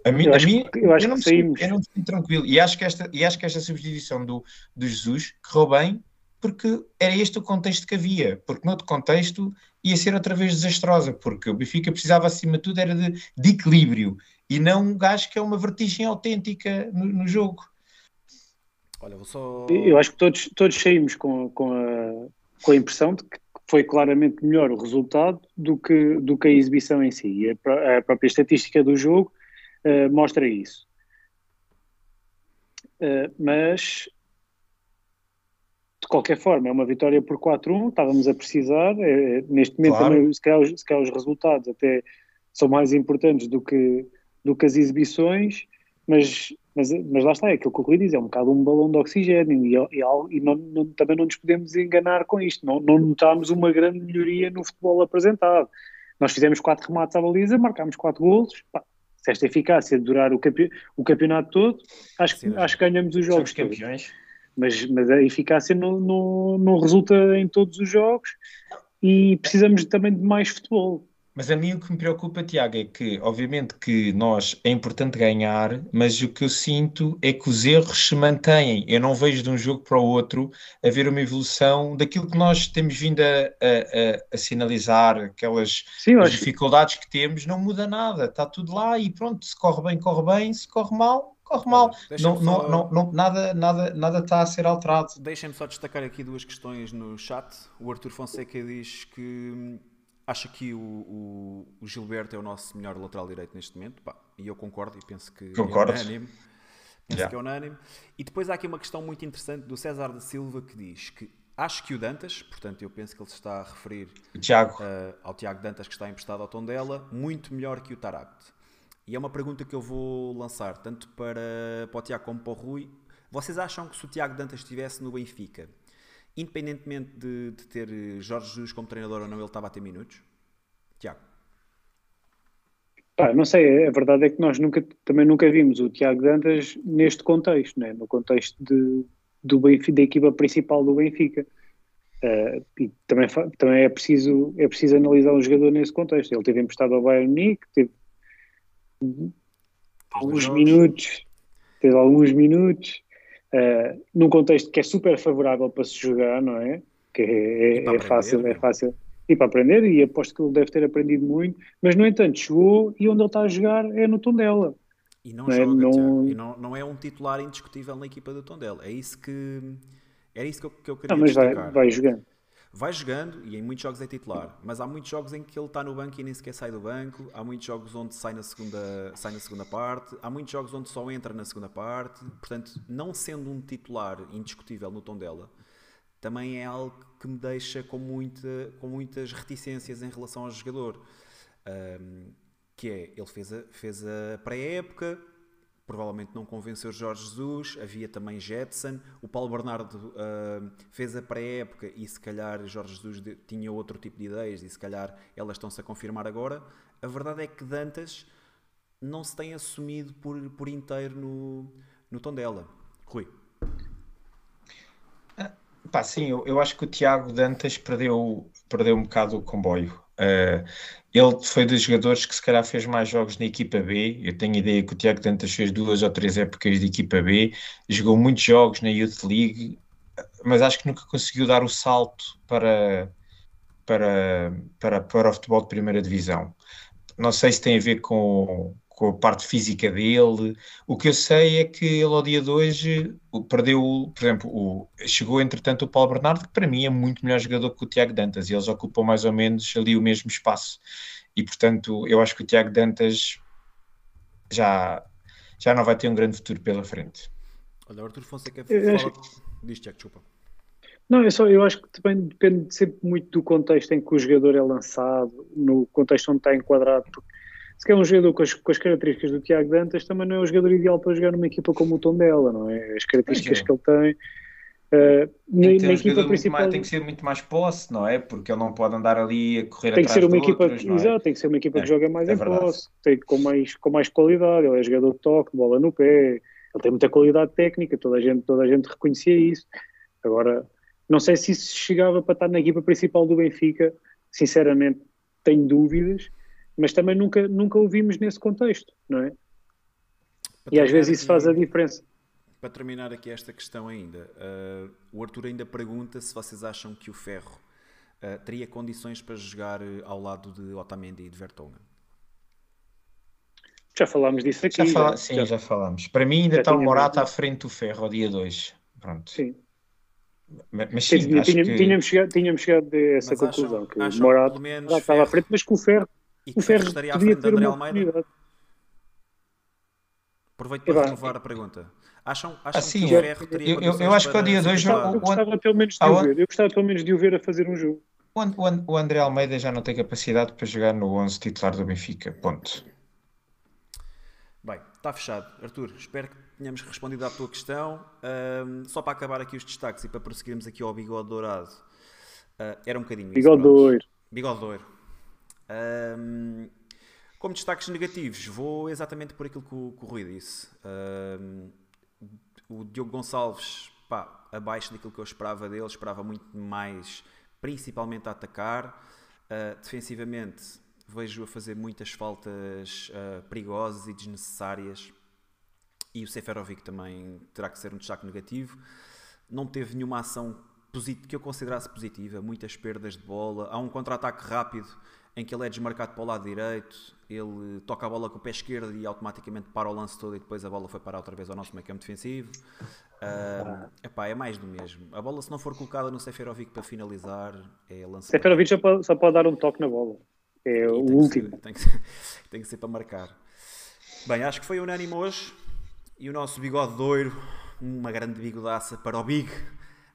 [SPEAKER 4] A mim, eu, acho, a mim, eu, acho eu, não me sinto, eu não me sinto tranquilo. E acho que esta, e acho que esta substituição do, do Jesus correu bem porque era este o contexto que havia. Porque no outro contexto ia ser outra vez desastrosa, porque o Benfica precisava, acima de tudo, era de, de equilíbrio e não um gajo que é uma vertigem autêntica no, no jogo.
[SPEAKER 2] Olha, vou só.
[SPEAKER 3] Eu acho que todos, todos saímos com, com, a, com a impressão de que foi claramente melhor o resultado do que, do que a exibição em si. E a, a própria estatística do jogo uh, mostra isso. Uh, mas, de qualquer forma, é uma vitória por 4-1, estávamos a precisar. É, neste momento, claro. também, se, calhar, se calhar os resultados até são mais importantes do que, do que as exibições, mas mas, mas lá está, é aquilo que o Rui diz, é um bocado um balão de oxigênio e, e, e não, não, também não nos podemos enganar com isto. Não, não notámos uma grande melhoria no futebol apresentado. Nós fizemos quatro remates à baliza, marcámos quatro golos. Pá, se esta eficácia durar o, campe, o campeonato todo, acho, Sim, acho que ganhamos os jogos.
[SPEAKER 4] campeões.
[SPEAKER 3] Mas, mas a eficácia não, não, não resulta em todos os jogos e precisamos também de mais futebol.
[SPEAKER 4] Mas a mim o que me preocupa, Tiago, é que, obviamente, que nós é importante ganhar, mas o que eu sinto é que os erros se mantêm. Eu não vejo de um jogo para o outro haver uma evolução daquilo que nós temos vindo a, a, a sinalizar, aquelas Sim, dificuldades que temos, não muda nada, está tudo lá e pronto, se corre bem, corre bem, se corre mal, corre mal. Não, só... não, não, não, nada, nada, nada está a ser alterado.
[SPEAKER 2] Deixem-me só destacar aqui duas questões no chat. O Arthur Fonseca diz que Acho que o, o, o, Gilberto é o nosso melhor lateral direito neste momento, pá, e eu concordo e penso que
[SPEAKER 4] Concordo.
[SPEAKER 2] é unânime. Penso yeah. que é unânime. E depois há aqui uma questão muito interessante do César da Silva que diz que acho que o Dantas, portanto eu penso que ele se está a referir
[SPEAKER 4] Tiago.
[SPEAKER 2] Uh, ao Tiago Dantas que está emprestado ao Tondela, muito melhor que o Tarabt. E é uma pergunta que eu vou lançar tanto para, para o Tiago como para o Rui. Vocês acham que se o Tiago Dantas estivesse no Benfica, independentemente de, de, ter Jorge Jesus como treinador ou não, ele estava a ter minutos?
[SPEAKER 3] Pá, não sei, a verdade é que nós nunca, também nunca vimos o Tiago Dantas neste contexto, né? no contexto de, do Benfica, da equipa principal do Benfica. Uh, e também, também é, preciso, é preciso analisar um jogador nesse contexto. Ele teve emprestado ao Bayern Munique, teve alguns minutos, teve alguns minutos, uh, num contexto que é super favorável para se jogar, não é? Que é, é, é fácil, é fácil e para aprender, e aposto que ele deve ter aprendido muito, mas no entanto chegou e onde ele está a jogar é no Tondela.
[SPEAKER 2] E não, não joga, é, não... E não, não é um titular indiscutível na equipa do Tondela. É isso que, era isso que eu, que eu queria
[SPEAKER 3] não, mas vai, vai jogando.
[SPEAKER 2] Vai jogando e em muitos jogos é titular, mas há muitos jogos em que ele está no banco e nem sequer sai do banco. Há muitos jogos onde sai na segunda, sai na segunda parte. Há muitos jogos onde só entra na segunda parte. Portanto, não sendo um titular indiscutível no Tondela, também é algo que me deixa com, muita, com muitas reticências em relação ao jogador. Um, que é, ele fez a, fez a pré-época, provavelmente não convenceu Jorge Jesus, havia também Jetson, o Paulo Bernardo uh, fez a pré-época e se calhar Jorge Jesus de, tinha outro tipo de ideias e se calhar elas estão-se a confirmar agora. A verdade é que Dantas não se tem assumido por, por inteiro no, no tom dela. Rui.
[SPEAKER 4] Pá, sim, eu, eu acho que o Tiago Dantas perdeu, perdeu um bocado o comboio. Uh, ele foi dos jogadores que se calhar fez mais jogos na equipa B. Eu tenho ideia que o Tiago Dantas fez duas ou três épocas de equipa B, jogou muitos jogos na Youth League, mas acho que nunca conseguiu dar o salto para, para, para, para o futebol de primeira divisão. Não sei se tem a ver com, com a parte física dele. O que eu sei é que ele ao dia de hoje perdeu, por exemplo, o, chegou entretanto o Paulo Bernardo, que para mim é muito melhor jogador que o Tiago Dantas, e eles ocupam mais ou menos ali o mesmo espaço. E portanto, eu acho que o Tiago Dantas já, já não vai ter um grande futuro pela frente.
[SPEAKER 2] Olha, Arthur Fonseca fala... Acho... Diz, Tiago, desculpa.
[SPEAKER 3] Não, eu, só, eu acho que também depende sempre muito do contexto em que o jogador é lançado, no contexto onde está enquadrado, porque se quer um jogador com as, com as, características do Tiago Dantas, também não é o jogador ideal para jogar numa equipa como o tom dela, não é? As características é. que ele tem. Uh, na,
[SPEAKER 4] na equipa principal mais, tem que ser muito mais posse, não é? Porque ele não pode andar ali a correr
[SPEAKER 3] tem que ser uma equipa,
[SPEAKER 4] outros, é?
[SPEAKER 3] exato, tem que ser uma equipa é, que joga mais é em verdade. posse, tem, com, mais, com mais qualidade. Ele é jogador de toque, bola no pé, ele tem muita qualidade técnica, toda a gente, toda a gente reconhecia isso. Agora, não sei se isso chegava para estar na equipa principal do Benfica, sinceramente, tenho dúvidas mas também nunca, nunca o vimos nesse contexto, não é? Para e às vezes isso faz a diferença.
[SPEAKER 2] Para terminar aqui esta questão ainda, uh, o Arthur ainda pergunta se vocês acham que o Ferro uh, teria condições para jogar eh, ao lado de Otamendi e de Vertonghen.
[SPEAKER 3] Já falámos disso aqui.
[SPEAKER 4] Já fala... Sim, já... já falámos. Para mim ainda já está o Morata à frente do Ferro ao dia 2. Pronto.
[SPEAKER 3] Sim.
[SPEAKER 4] Mas, sim,
[SPEAKER 3] tínhamos, que... tínhamos, chegado, tínhamos chegado a essa mas conclusão, acham, que acham o Morata, Morata estava à frente, mas que o Ferro
[SPEAKER 2] e que o Ferro estaria à frente de André Almeida? Aproveito para renovar a pergunta. Acham, acham
[SPEAKER 4] assim,
[SPEAKER 2] que o Ferro teria
[SPEAKER 4] eu, eu, eu acho que o dia 2
[SPEAKER 3] eu, eu gostava pelo menos de o ver. Eu gostava pelo menos de o ver a fazer um jogo.
[SPEAKER 4] O, André Almeida já não tem capacidade para jogar no 11 titular do Benfica. Ponto.
[SPEAKER 2] Bem, está fechado. Arthur, espero que tenhamos respondido à tua questão. Um, só para acabar aqui os destaques e para prosseguirmos aqui ao bigode dourado. Uh, era um bocadinho
[SPEAKER 3] Bigode doiro.
[SPEAKER 2] Bigode doiro. Um, como destaques negativos, vou exatamente por aquilo que o, que o Rui disse. Um, o Diogo Gonçalves, pá, abaixo daquilo que eu esperava dele, esperava muito mais, principalmente a atacar. Uh, defensivamente, vejo a fazer muitas faltas uh, perigosas e desnecessárias. E o Seferovic também terá que ser um destaque negativo. Não teve nenhuma ação que eu considerasse positiva, muitas perdas de bola. Há um contra-ataque rápido em que ele é desmarcado para o lado direito, ele toca a bola com o pé esquerdo e automaticamente para o lance todo e depois a bola foi parar outra vez ao nosso meio campo defensivo. Uh, epá, é mais do mesmo. A bola, se não for colocada no Seferovic para finalizar, é lançar.
[SPEAKER 3] Seferovic só pode, só pode dar um toque na bola. É o último.
[SPEAKER 2] Ser, tem, que ser, tem que ser para marcar. Bem, acho que foi unânime hoje. E o nosso bigode doiro, uma grande bigodaça para o Big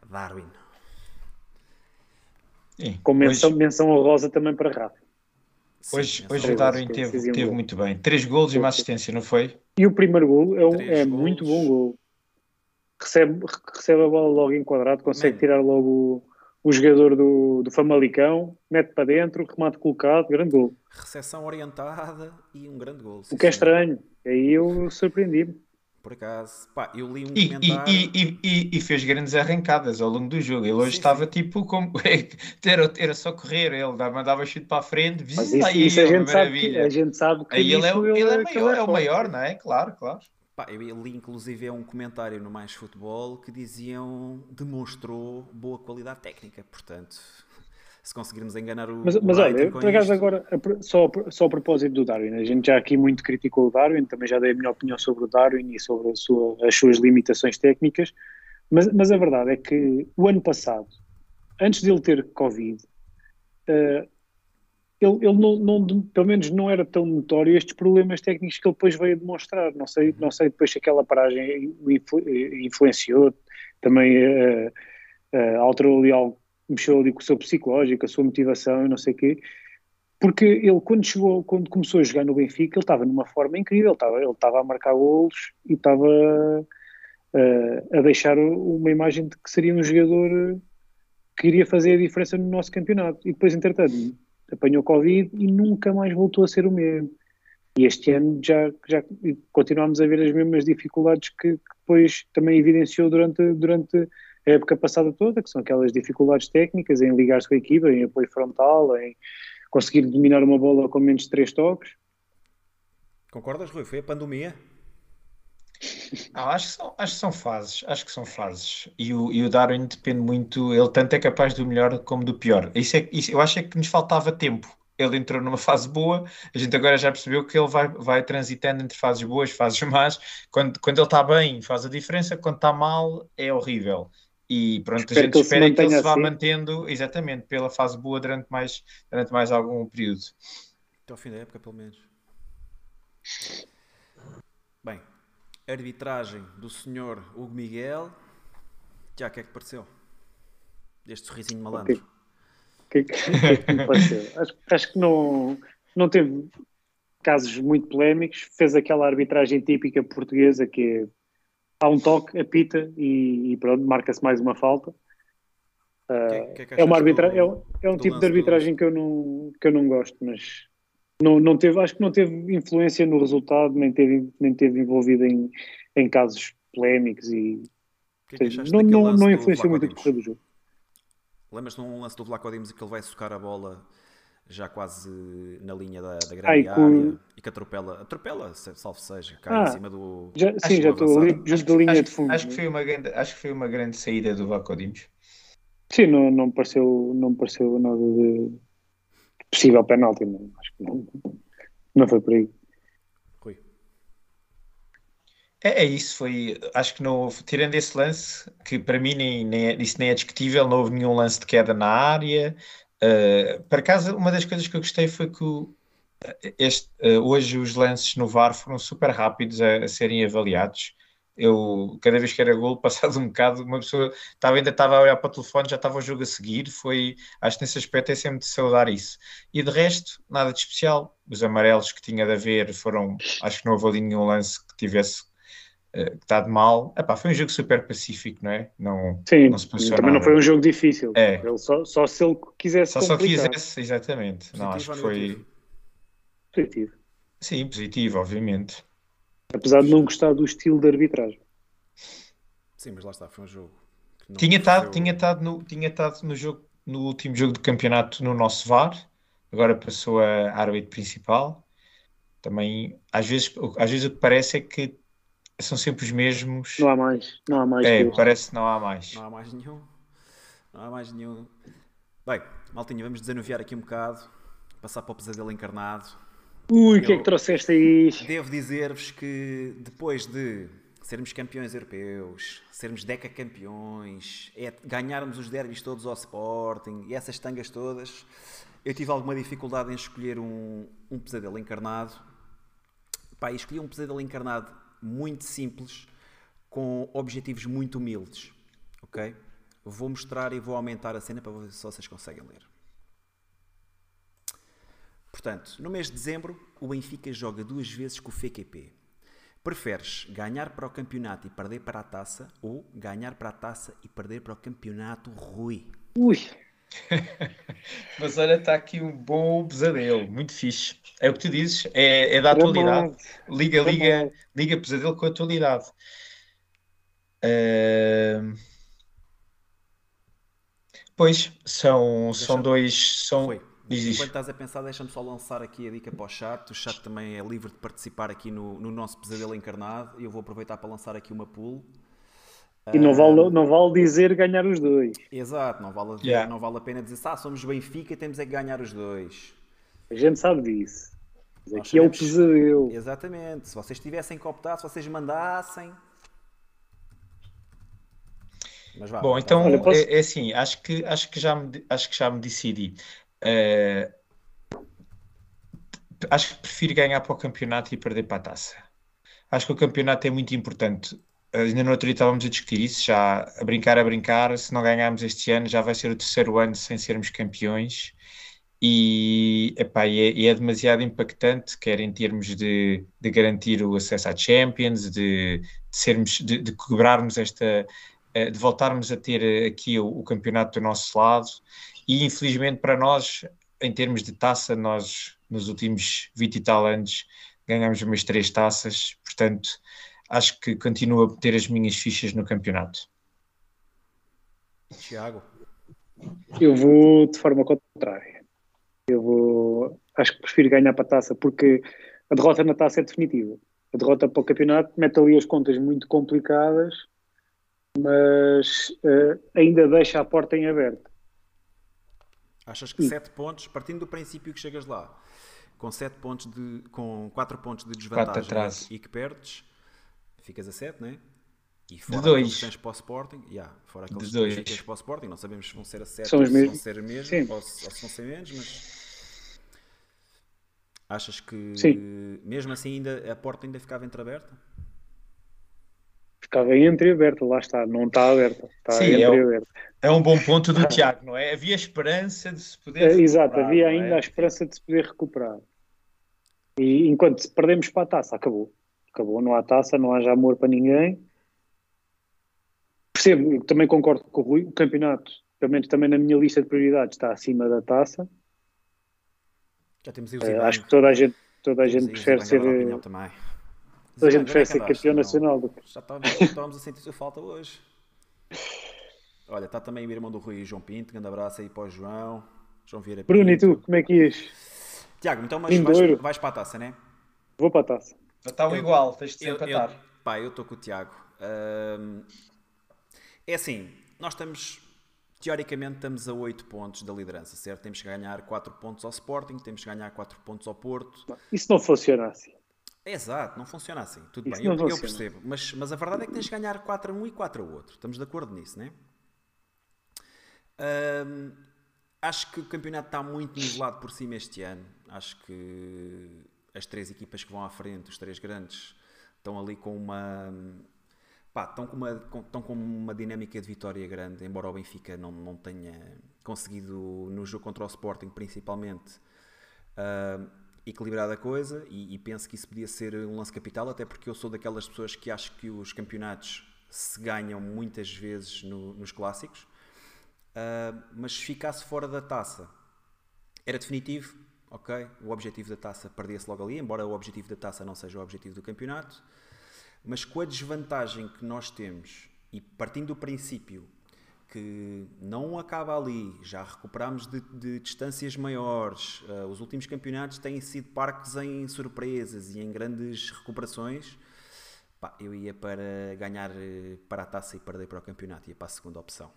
[SPEAKER 2] Darwin.
[SPEAKER 3] Sim, Com menção, menção honrosa também para Rafa.
[SPEAKER 4] Hoje, Sim, hoje o Darwin teve, teve muito bem. Três golos e uma assistência, não foi?
[SPEAKER 3] E o primeiro gol é, um, é muito bom gol. Recebe, recebe a bola logo enquadrado, consegue Man. tirar logo o, o jogador do, do Famalicão, mete para dentro, remate colocado, grande gol.
[SPEAKER 2] Recepção orientada e um grande gol.
[SPEAKER 3] O que é estranho. Aí eu surpreendi-me
[SPEAKER 2] por acaso. Pá, eu li um
[SPEAKER 4] e,
[SPEAKER 2] comentário.
[SPEAKER 4] E, e, e, fez grandes arrancadas ao longo do jogo. Ele hoje sim, estava sim. tipo como. era, era só correr, ele mandava chute para a frente.
[SPEAKER 3] Mas isso, aí, isso a, gente sabe que, a gente sabe que
[SPEAKER 4] aí ele é, ele, é, maior, é, é o maior, não é? Claro, claro.
[SPEAKER 2] Pá, eu li inclusive um comentário no Mais Futebol que diziam demonstrou boa qualidade técnica, portanto, se conseguirmos enganar o.
[SPEAKER 3] Mas,
[SPEAKER 2] o
[SPEAKER 3] mas olha, por acaso agora, só, só a propósito do Darwin, a gente já aqui muito criticou o Darwin, também já dei a minha opinião sobre o Darwin e sobre sua- as suas limitações técnicas, mas, mas a verdade é que o ano passado, antes dele ter Covid, eh, ele, ele não, não- pelo menos não era tão notório estes problemas técnicos que ele depois veio a demonstrar. Não sei, não sei depois se aquela paragem influ- influenciou, também eh, eh, alterou ali algo, mexeu ali com o seu psicológico, a sua motivação e não sei o quê. Porque ele, quando chegou, quando começou a jogar no Benfica, ele estava numa forma incrível, ele estava, ele estava a marcar golos e estava eh, a deixar uma imagem de que seria um jogador eh, que iria fazer a diferença no nosso campeonato. E depois, entretanto, apanhou Covid e nunca mais voltou a ser o mesmo. E este ano já, já continuamos a ver as mesmas dificuldades que, que depois também evidenciou durante, durante a época passada toda, que são aquelas dificuldades técnicas em ligar-se com a equipa, em apoio frontal, em conseguir dominar uma bola com menos de três toques.
[SPEAKER 2] Concordas, Rui? Foi a pandemia?
[SPEAKER 4] Não, acho, que são, acho que são fases, acho que são fases. E o, e o Darwin depende muito, ele tanto é capaz do melhor como do pior. Isso é, isso, eu acho é que nos faltava tempo. Ele entrou numa fase boa, a gente agora já percebeu que ele vai, vai transitando entre fases boas, fases más. Quando, quando ele está bem, faz a diferença, quando está mal, é horrível. E pronto,
[SPEAKER 3] Espero
[SPEAKER 4] a gente
[SPEAKER 3] que
[SPEAKER 4] espera que ele se vá
[SPEAKER 3] assim.
[SPEAKER 4] mantendo, exatamente, pela fase boa durante mais, durante mais algum período.
[SPEAKER 2] Até ao fim da época, pelo menos. Bem, arbitragem do senhor Hugo Miguel. Já, o que é que pareceu? Deste sorrisinho malandro.
[SPEAKER 3] O que, que, que, que me pareceu? Acho, acho que não, não teve casos muito polémicos, fez aquela arbitragem típica portuguesa que é, há um toque, apita e, e pronto, marca-se mais uma falta. Uh,
[SPEAKER 2] Que- que é que
[SPEAKER 3] é, uma arbitra
[SPEAKER 2] do-
[SPEAKER 3] é um, é um tipo de arbitragem que eu não, que eu não gosto, mas não, não teve, acho que não teve influência no resultado, nem teve, nem teve envolvido em, em casos polémicos e
[SPEAKER 2] é
[SPEAKER 3] seja, não, não, não influenciou muito o
[SPEAKER 2] Dimos?
[SPEAKER 3] do jogo.
[SPEAKER 2] Lembras-te de um lance do Vlaco Dimos que ele vai socar a bola já quase na linha da, da grande
[SPEAKER 3] Ai,
[SPEAKER 2] área
[SPEAKER 3] com-
[SPEAKER 2] e que atropela, atropela, salvo seja, cai
[SPEAKER 3] Ah,
[SPEAKER 2] em cima do.
[SPEAKER 3] Já, sim, já estou ali junto da linha
[SPEAKER 4] acho,
[SPEAKER 3] de fundo.
[SPEAKER 4] acho que foi uma grande, acho que foi uma grande saída do Vacodimos.
[SPEAKER 3] Sim, não, não, me pareceu, não pareceu nada de possível penalti. Não, acho que não, não foi por aí.
[SPEAKER 2] Rui.
[SPEAKER 4] É, é isso, foi. Acho que não houve, tirando esse lance, que para mim nem, nem é, isso nem é discutível, não houve nenhum lance de queda na área. Uh, por acaso, uma das coisas que eu gostei foi que o- este, uh, hoje os lances no VAR foram super rápidos a, a serem avaliados. Eu, cada vez que era gol, passado um bocado, uma pessoa estava, ainda estava a olhar para o telefone, já estava o jogo a seguir. Foi, acho que nesse aspecto é sempre de saudar isso. E de resto, nada de especial. Os amarelos que tinha de haver foram, acho que não houve nenhum lance que tivesse eh, que está de mal. Epá, foi um jogo super pacífico, não é? Não,
[SPEAKER 3] Sim,
[SPEAKER 4] não se passou
[SPEAKER 3] também não
[SPEAKER 4] nada.
[SPEAKER 3] foi um jogo difícil.
[SPEAKER 4] É.
[SPEAKER 3] Ele só, só se ele quisesse
[SPEAKER 4] Só só
[SPEAKER 3] complicar.
[SPEAKER 4] quisesse, exatamente. Não, acho
[SPEAKER 2] Positivo
[SPEAKER 4] que foi.
[SPEAKER 3] Positivo.
[SPEAKER 4] Sim, positivo, obviamente.
[SPEAKER 3] Apesar de não gostar do estilo de arbitragem.
[SPEAKER 2] Sim, mas lá está, foi um jogo. que não
[SPEAKER 4] Tinha estado, tinha estado no, tinha estado no jogo, no último jogo do campeonato no nosso VAR, agora passou a árbitro principal. Também, às vezes, às vezes o que parece é que são sempre os mesmos.
[SPEAKER 3] Não há mais. Não há mais.
[SPEAKER 4] É,
[SPEAKER 3] este.
[SPEAKER 4] parece que não há mais.
[SPEAKER 2] Não há mais nenhum. Não há mais nenhum. Bem, Maltinho, vamos desanuviar aqui um bocado. Passar para o pesadelo encarnado.
[SPEAKER 3] Ui, o que é que trouxeste aí?
[SPEAKER 2] Devo dizer-vos que depois de sermos campeões europeus, sermos deca campeões, é, ganharmos os derbys todos ao Sporting e essas tangas todas, eu tive alguma dificuldade em escolher um, um pesadelo encarnado. Pá, escolhi um pesadelo encarnado muito simples, com objetivos muito humildes. Ok? Vou mostrar e vou aumentar a cena para ver se vocês conseguem ler. Portanto, no mês de dezembro, o Benfica joga duas vezes com o FQP. Preferes ganhar para o campeonato e perder para a taça ou ganhar para a taça e perder para o campeonato Rui?
[SPEAKER 3] Ui,
[SPEAKER 4] Mas olha, está aqui um bom pesadelo, muito fixe. É o que tu dizes, é, é da atualidade. Liga, liga, liga pesadelo com a atualidade. Ahm, Pois, são, são dois. São, Diz
[SPEAKER 2] Enquanto estás a pensar, deixa-me só lançar aqui a dica para o chat. O chat também é livre de participar aqui no, no nosso pesadelo encarnado. E eu vou aproveitar para lançar aqui uma pool.
[SPEAKER 3] E não vale, não vale dizer ganhar os dois.
[SPEAKER 2] Exato, não vale,
[SPEAKER 4] Yeah.
[SPEAKER 2] não vale a pena dizer ah, somos Benfica e temos é que ganhar os dois.
[SPEAKER 3] A gente sabe disso. Mas
[SPEAKER 2] Nós
[SPEAKER 3] aqui é o
[SPEAKER 2] sabemos-
[SPEAKER 3] pesadelo.
[SPEAKER 2] Exatamente. Se vocês tivessem que optar, se vocês mandassem. Mas vá,
[SPEAKER 4] Bom,
[SPEAKER 2] vá,
[SPEAKER 4] então
[SPEAKER 3] Olha, posso-
[SPEAKER 4] é, é assim, acho que, acho que já me, acho que já me decidi. Eh, acho que prefiro ganhar para o campeonato e perder para a taça. Acho que o campeonato é muito importante. Ainda no outro dia estávamos a discutir isso, já a brincar, a brincar. Se não ganharmos este ano, já vai ser o terceiro ano sem sermos campeões. E, epá, e é, e é demasiado impactante, quer em termos de, de garantir o acesso à Champions, de, de sermos, de, de quebrarmos esta, eh, de voltarmos a ter eh, aqui o, o campeonato do nosso lado. E infelizmente para nós, em termos de taça, nós nos últimos 20 e tal anos ganhamos umas três taças, portanto acho que continuo a ter as minhas fichas no campeonato.
[SPEAKER 2] Tiago.
[SPEAKER 3] Eu vou de forma contrária. Eu vou. Acho que prefiro ganhar para a taça, porque a derrota na taça é definitiva. A derrota para o campeonato mete ali as contas muito complicadas, mas eh, ainda deixa a porta em aberto.
[SPEAKER 2] Achas que 7 pontos, partindo do princípio que chegas lá, com 7 pontos de. com 4 pontos de desvantagem
[SPEAKER 4] atrás.
[SPEAKER 2] e que perdes, ficas a 7, não é? E fora
[SPEAKER 4] dois.
[SPEAKER 2] aqueles que tens para o Sporting, yeah, fora aqueles
[SPEAKER 4] De
[SPEAKER 2] que
[SPEAKER 4] dois.
[SPEAKER 2] tens para o Sporting, não sabemos se vão ser a 7
[SPEAKER 3] São
[SPEAKER 2] ou se vão
[SPEAKER 3] mesmos.
[SPEAKER 2] ser mesmo,
[SPEAKER 3] Sim.
[SPEAKER 2] ou, se, ou se vão ser menos, mas. Achas que
[SPEAKER 3] Sim.
[SPEAKER 2] mesmo assim ainda, a porta ainda ficava entreaberta?
[SPEAKER 3] Ficava entreaberta, lá está, não está aberta. Está
[SPEAKER 4] Sim, é
[SPEAKER 3] entreaberta.
[SPEAKER 4] É um bom ponto do Tiago, não é? Havia esperança de se poder.
[SPEAKER 3] Eh, Exato,
[SPEAKER 4] recuperar,
[SPEAKER 3] havia
[SPEAKER 4] não é?
[SPEAKER 3] ainda a esperança de se poder recuperar. E enquanto perdemos para a taça, acabou. Acabou, não há taça, não há já amor para ninguém. Percebo, também concordo com o Rui, o campeonato, pelo menos também na minha lista de prioridades, está acima da taça.
[SPEAKER 2] Já temos aí
[SPEAKER 3] Eh, acho que toda a gente, toda a gente prefere
[SPEAKER 2] Zidane
[SPEAKER 3] ser, toda a gente
[SPEAKER 2] é
[SPEAKER 3] prefere ser campeão
[SPEAKER 2] meu?
[SPEAKER 3] nacional. do
[SPEAKER 2] Já estávamos, a sentir sua falta hoje. Olha, está também o irmão do Rui, João Pinto. Grande abraço aí para o João. João Vieira
[SPEAKER 3] Bruno, e
[SPEAKER 2] Pinto.
[SPEAKER 3] tu, como é que ias?
[SPEAKER 2] Tiago, então mas vais, vais para a taça, né?
[SPEAKER 3] Vou para a taça.
[SPEAKER 4] Está um igual, tens de
[SPEAKER 2] Eu,
[SPEAKER 4] desempatar.
[SPEAKER 2] eu, pá, eu estou com o Tiago. Ahm, é assim, nós estamos, teoricamente, estamos a 8 pontos da liderança, certo? Temos que ganhar 4 pontos ao Sporting, temos que ganhar 4 pontos ao Porto.
[SPEAKER 3] Isso não funciona assim.
[SPEAKER 2] Exato, não funciona assim. Tudo
[SPEAKER 3] Isso
[SPEAKER 2] bem, eu, eu percebo. Mas, mas a verdade é que tens de ganhar 4 a 1 e 4 a outro. Estamos de acordo nisso, não é? Ahm, acho que o campeonato está muito nivelado por cima este ano. Acho que as três equipas que vão à frente, os três grandes, estão ali com uma. Pá, estão com uma, com- estão com uma dinâmica de vitória grande, embora o Benfica não, não tenha conseguido, no jogo contra o Sporting principalmente, ah, equilibrar a coisa e, e penso que isso podia ser um lance capital, até porque eu sou daquelas pessoas que acho que os campeonatos se ganham muitas vezes no- nos clássicos, Ah, mas se ficasse fora da taça era definitivo, ok? O objetivo da taça perdia-se logo ali, embora o objetivo da taça não seja o objetivo do campeonato. Mas com a desvantagem que nós temos e partindo do princípio que não acaba ali, já recuperámos de, de distâncias maiores, ah, os últimos campeonatos têm sido parques em surpresas e em grandes recuperações. Pá, eu ia para ganhar eh, para a taça e perder para o campeonato, ia para a segunda opção.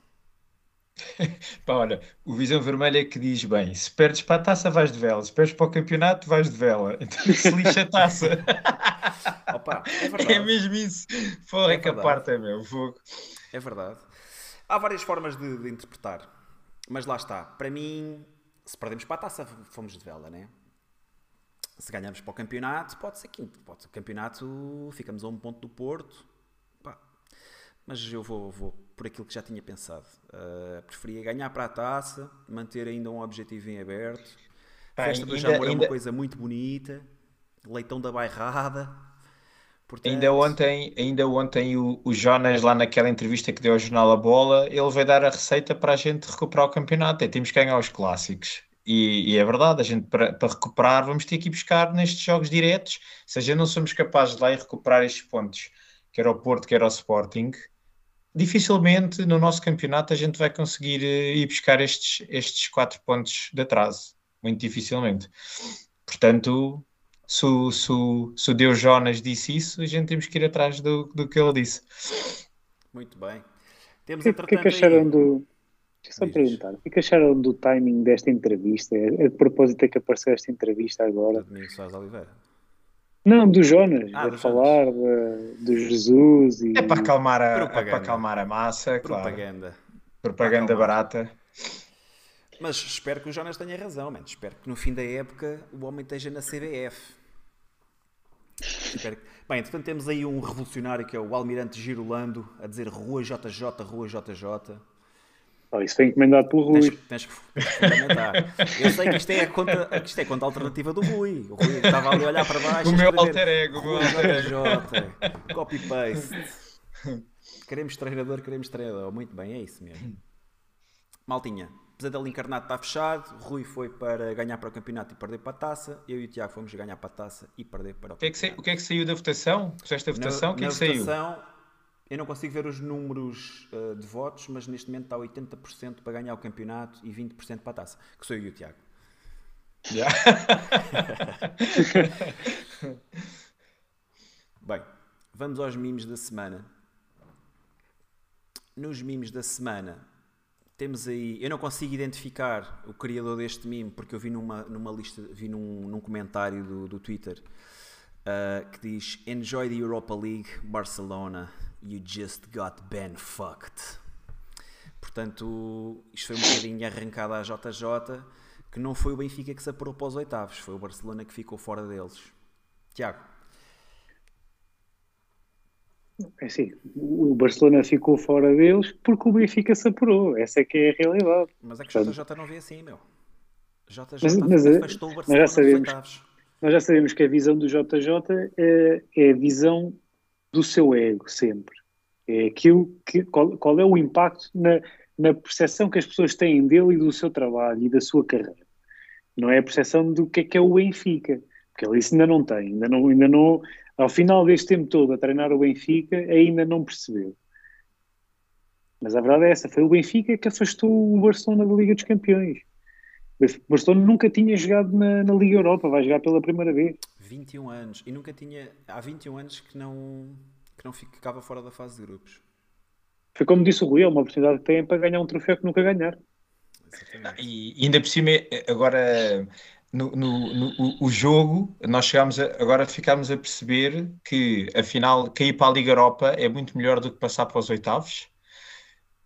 [SPEAKER 4] Pá, olha, o Visão Vermelho é que diz bem: se perdes para a taça, vais de vela, se perdes para o campeonato, vais de vela. Então se lixa a taça.
[SPEAKER 2] Opa, é.
[SPEAKER 4] É mesmo isso. Porra,
[SPEAKER 2] É
[SPEAKER 4] que a parte é meu. Fogo.
[SPEAKER 2] É verdade. Há várias formas de, de interpretar. Mas lá está. Para mim, se perdemos para a taça, fomos de vela, né? Se ganhamos para o campeonato, pode ser quinto. Pode ser o campeonato, ficamos a um ponto do Porto. Pá. Mas eu vou, vou por aquilo que já tinha pensado. Uh, preferia ganhar para a taça, manter ainda um objetivo em aberto.
[SPEAKER 4] Pá,
[SPEAKER 2] Festa do
[SPEAKER 4] ainda-
[SPEAKER 2] Jamor é uma
[SPEAKER 4] ainda-
[SPEAKER 2] coisa muito bonita. Leitão da bairrada. Portanto,
[SPEAKER 4] Ainda ontem, ainda ontem o, o Jonas, lá naquela entrevista que deu ao jornal A Bola, ele vai dar a receita para a gente recuperar o campeonato. É, temos que ganhar os clássicos. E, e é verdade, a gente para, para recuperar vamos ter que ir buscar nestes jogos diretos. Se a gente não somos capazes de lá ir recuperar estes pontos, quer ao Porto, quer ao Sporting, dificilmente no nosso campeonato a gente vai conseguir eh, ir buscar estes, estes quatro pontos de atraso. muito dificilmente. Portanto, se, o- se, o- se o Deus Jonas disse isso, a gente temos que ir atrás do, do que ele disse.
[SPEAKER 2] Muito bem. Temos,
[SPEAKER 3] O que, o que é que acharam
[SPEAKER 2] aí...
[SPEAKER 3] do. Deixa só perguntar. O que é que acharam do timing desta entrevista? É de propósito é que apareceu esta entrevista agora.
[SPEAKER 2] Domingos Soares Oliveira.
[SPEAKER 3] Não, do Jonas,
[SPEAKER 2] Ah, do
[SPEAKER 3] falar da- do Jesus e.
[SPEAKER 4] É para acalmar a, é
[SPEAKER 2] Propaganda.
[SPEAKER 4] para acalmar a massa, claro.
[SPEAKER 2] Propaganda.
[SPEAKER 4] Propaganda
[SPEAKER 2] Para
[SPEAKER 4] barata.
[SPEAKER 2] Mas espero que o Jonas tenha razão, mano. Espero que no fim da época o homem esteja na CBF. Espero que- Bem, entretanto temos aí um revolucionário que é o Almirante Girolando a dizer Rua JJ, Rua JJ.
[SPEAKER 3] Oh, isso foi encomendado pelo Rui.
[SPEAKER 2] Tens, tens que fundamentar. Eu sei que isto é a conta, que isto é a conta alternativa do Rui. O Rui estava ali a olhar para baixo.
[SPEAKER 4] O meu alter ego, o meu
[SPEAKER 2] Rua
[SPEAKER 4] alter ego.
[SPEAKER 2] JJ. Copy-paste. Queremos treinador, queremos treinador. Muito bem, é isso mesmo. Maltinha, Pesadelo Encarnado está fechado. Rui foi para ganhar para o campeonato e perder para a taça. Eu e o Tiago fomos ganhar para a taça e perder para o
[SPEAKER 4] O que, é que sa-
[SPEAKER 2] campeonato.
[SPEAKER 4] o que é que saiu da votação? Puseste a votação? o que é
[SPEAKER 2] na
[SPEAKER 4] que saiu?
[SPEAKER 2] votação, eu não consigo ver os números uh, de votos, mas neste momento está 80% para ganhar o campeonato e 20% para a taça, que sou eu e o Tiago.
[SPEAKER 4] Já.
[SPEAKER 2] Bem, vamos aos memes da semana. Nos memes da semana temos aí. Eu não consigo identificar o criador deste meme porque eu vi numa, numa lista, vi num, num comentário do, do Twitter uh, que diz Enjoy the Europa League, Barcelona. You just got Ben fucked. Portanto, isto foi um bocadinho arrancado à JJ, que não foi o Benfica que se apurou para os oitavos, foi o Barcelona que ficou fora deles. Tiago.
[SPEAKER 3] É assim, o Barcelona ficou fora deles porque o Benfica se apurou. Essa é que é a realidade.
[SPEAKER 2] Mas é que JJ não vê assim, meu. JJ
[SPEAKER 3] Mas- mas, eh,
[SPEAKER 2] afastou o
[SPEAKER 3] nós
[SPEAKER 2] Barcelona
[SPEAKER 3] já
[SPEAKER 2] dos
[SPEAKER 3] sabemos.
[SPEAKER 2] oitavos.
[SPEAKER 3] Nós já sabemos que a visão do JJ é, é a visão do seu ego, sempre. É aquilo que. Qual, qual é o impacto na, na percepção que as pessoas têm dele e do seu trabalho e da sua carreira. Não é a percepção do que é que é o Benfica. Porque ele isso ainda não tem. Ainda não, ainda não, ao final deste tempo todo a treinar o Benfica, ainda não percebeu. Mas a verdade é essa: foi o Benfica que afastou o Barcelona da Liga dos Campeões. O Barcelona nunca tinha jogado na, na Liga Europa, vai jogar pela primeira vez.
[SPEAKER 2] 21 anos. E nunca tinha. Há 21 anos que não, que não ficava fora da fase de grupos.
[SPEAKER 3] Foi como disse o Rui, é uma oportunidade que têm para ganhar um troféu que nunca ganharam.
[SPEAKER 2] Exatamente.
[SPEAKER 4] E ainda por cima, agora no, no- no- o- o jogo, nós chegámos a, agora ficámos a perceber que afinal cair para a Liga Europa é muito melhor do que passar para os oitavos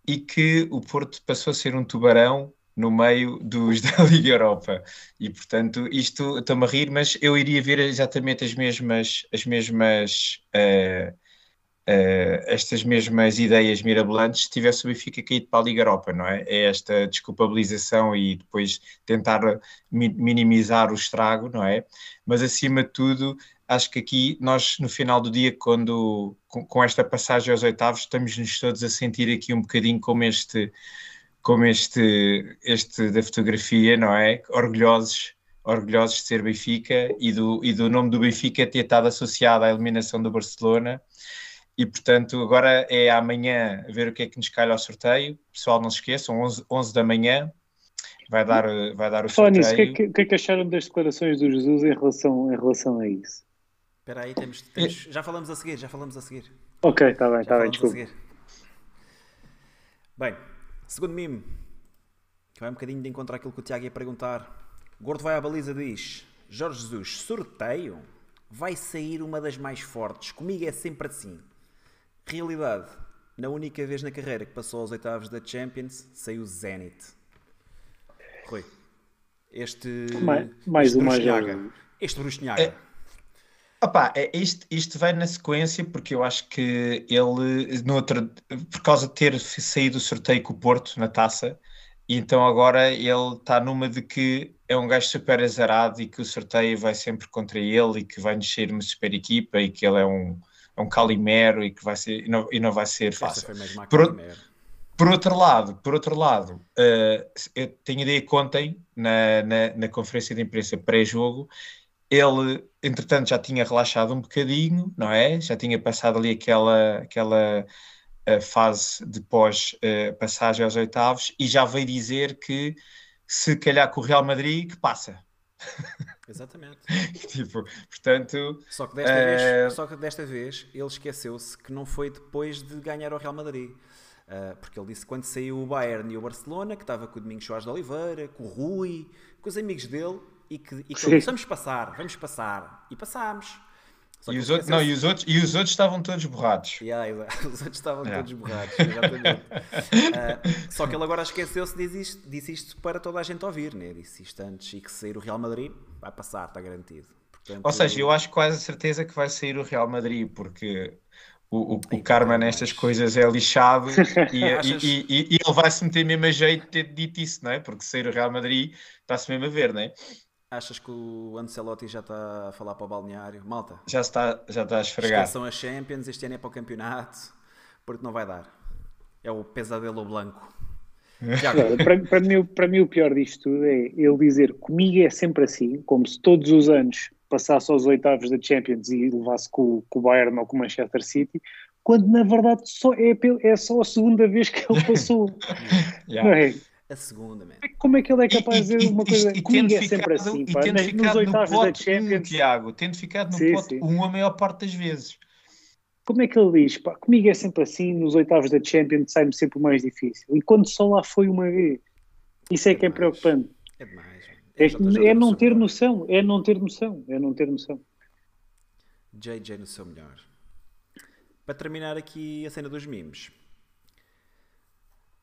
[SPEAKER 4] e que o Porto passou a ser um tubarão no meio dos da Liga Europa. E portanto, isto estou-me a rir, mas eu iria ver exatamente as mesmas, as mesmas eh, eh, estas mesmas ideias mirabolantes se tivesse o Benfica caído para a Liga Europa, não é? É esta desculpabilização e depois tentar mi- minimizar o estrago, não é? Mas acima de tudo, acho que aqui nós no final do dia, quando com, com esta passagem aos oitavos, estamos-nos todos a sentir aqui um bocadinho como este, como este, este da fotografia, não é? Orgulhosos. Orgulhosos de ser Benfica e do, e do nome do Benfica ter estado associado à eliminação do Barcelona e portanto agora é amanhã ver o que é que nos calha ao sorteio. Pessoal, não se esqueçam, 11, 11 da manhã vai dar, vai dar o
[SPEAKER 3] Falar nisso, o que, é
[SPEAKER 4] sorteio.
[SPEAKER 3] que, o que é que acharam das declarações do Jesus em relação, em relação a isso?
[SPEAKER 2] Espera aí, temos, temos- já falamos a seguir, já falamos a seguir.
[SPEAKER 3] Ok, está bem, está bem, desculpa.
[SPEAKER 2] seguir. Bem, segundo mime, que vai um bocadinho de encontrar aquilo que o Tiago ia perguntar. Gordo vai à baliza diz: Jorge Jesus, sorteio? Vai sair uma das mais fortes. Comigo é sempre assim. Realidade: na única vez na carreira que passou aos oitavos da Champions, saiu o Zenit. Rui, este.
[SPEAKER 3] Mais- mais
[SPEAKER 2] este
[SPEAKER 3] uma
[SPEAKER 2] Este Brusnhaga.
[SPEAKER 4] Opa, é, isto, isto vai na sequência porque eu acho que ele, no outro, por causa de ter saído o sorteio com o Porto na taça, e então agora ele está numa de que é um gajo super azarado e que o sorteio vai sempre contra ele e que vai ser uma super equipa e que ele é um, é um calimero e que vai ser, e não, e não vai ser fácil. Por-. Por outro lado, por outro lado, eh, eu tenho ideia que ontem, na, na, na conferência de imprensa pré-jogo, ele, entretanto, já tinha relaxado um bocadinho, não é? Já tinha passado ali aquela, aquela eh, fase de pós-passagem aos oitavos e já veio dizer que se calhar com o Real Madrid, que passa.
[SPEAKER 2] Exatamente.
[SPEAKER 4] tipo, portanto,
[SPEAKER 2] Só que desta,
[SPEAKER 4] Eh,
[SPEAKER 2] vez, só que desta vez ele esqueceu-se que não foi depois de ganhar o Real Madrid. Ah, porque ele disse que quando saiu o Bayern e o Barcelona, que estava com o Domingos Soares de Oliveira, com o Rui, com os amigos dele, e que, e que disse, vamos passar, vamos passar. E passámos.
[SPEAKER 4] E os, não, e, os outros, e os outros estavam todos borrados.
[SPEAKER 2] Yeah, os outros estavam
[SPEAKER 4] Yeah.
[SPEAKER 2] todos borrados, exatamente. Ah, só que ele agora esqueceu-se dizer isto, disse isto para toda a gente ouvir, né? disse isto antes e que sair o Real Madrid vai passar, está garantido. Portanto,
[SPEAKER 4] Ou seja, eu acho quase a certeza que vai sair o Real Madrid, porque o, o, o karma nestas coisas é lixado e, e-
[SPEAKER 2] Achas-
[SPEAKER 4] e- e- e ele vai se meter mesmo a jeito de ter dito isso, não é? Porque sair o Real Madrid está-se mesmo a ver, não é?
[SPEAKER 2] Achas que o Ancelotti já está a falar para o balneário? Malta,
[SPEAKER 4] Já está, já está a esfregar.
[SPEAKER 2] esqueçam as Champions, este ano é para o campeonato, porque não vai dar. É o pesadelo
[SPEAKER 3] Agora, para, para, mim, o- para mim, o pior disto tudo é ele dizer comigo é sempre assim, como se todos os anos passasse aos oitavos da Champions e levasse com, com o Bayern ou com o Manchester City, quando na verdade só é, é só a segunda vez que ele passou.
[SPEAKER 4] Yeah.
[SPEAKER 3] Não é?
[SPEAKER 2] A segunda, man.
[SPEAKER 3] Como é que ele é capaz de dizer uma coisa?
[SPEAKER 4] e
[SPEAKER 3] comigo
[SPEAKER 4] tendo
[SPEAKER 3] é sempre
[SPEAKER 4] ficado-
[SPEAKER 3] assim,
[SPEAKER 4] e tendo
[SPEAKER 3] nos
[SPEAKER 4] ficado no
[SPEAKER 3] oitavos da
[SPEAKER 4] pote 1,
[SPEAKER 3] Champions.
[SPEAKER 4] Tiago, tendo ficado no
[SPEAKER 3] Sim,
[SPEAKER 4] pote
[SPEAKER 3] sim.
[SPEAKER 4] 1 a maior parte das vezes.
[SPEAKER 3] Como é que ele diz? Pá, comigo é sempre assim, nos oitavos da Champions sai-me sempre o mais difícil. E quando só lá foi uma vez. Isso é que é
[SPEAKER 2] demais.
[SPEAKER 3] preocupante.
[SPEAKER 2] É demais.
[SPEAKER 3] É, é
[SPEAKER 2] no
[SPEAKER 3] não ter
[SPEAKER 2] melhor.
[SPEAKER 3] noção, é não ter noção, é não ter noção.
[SPEAKER 2] JJ no seu melhor. Para terminar aqui a cena dos memes,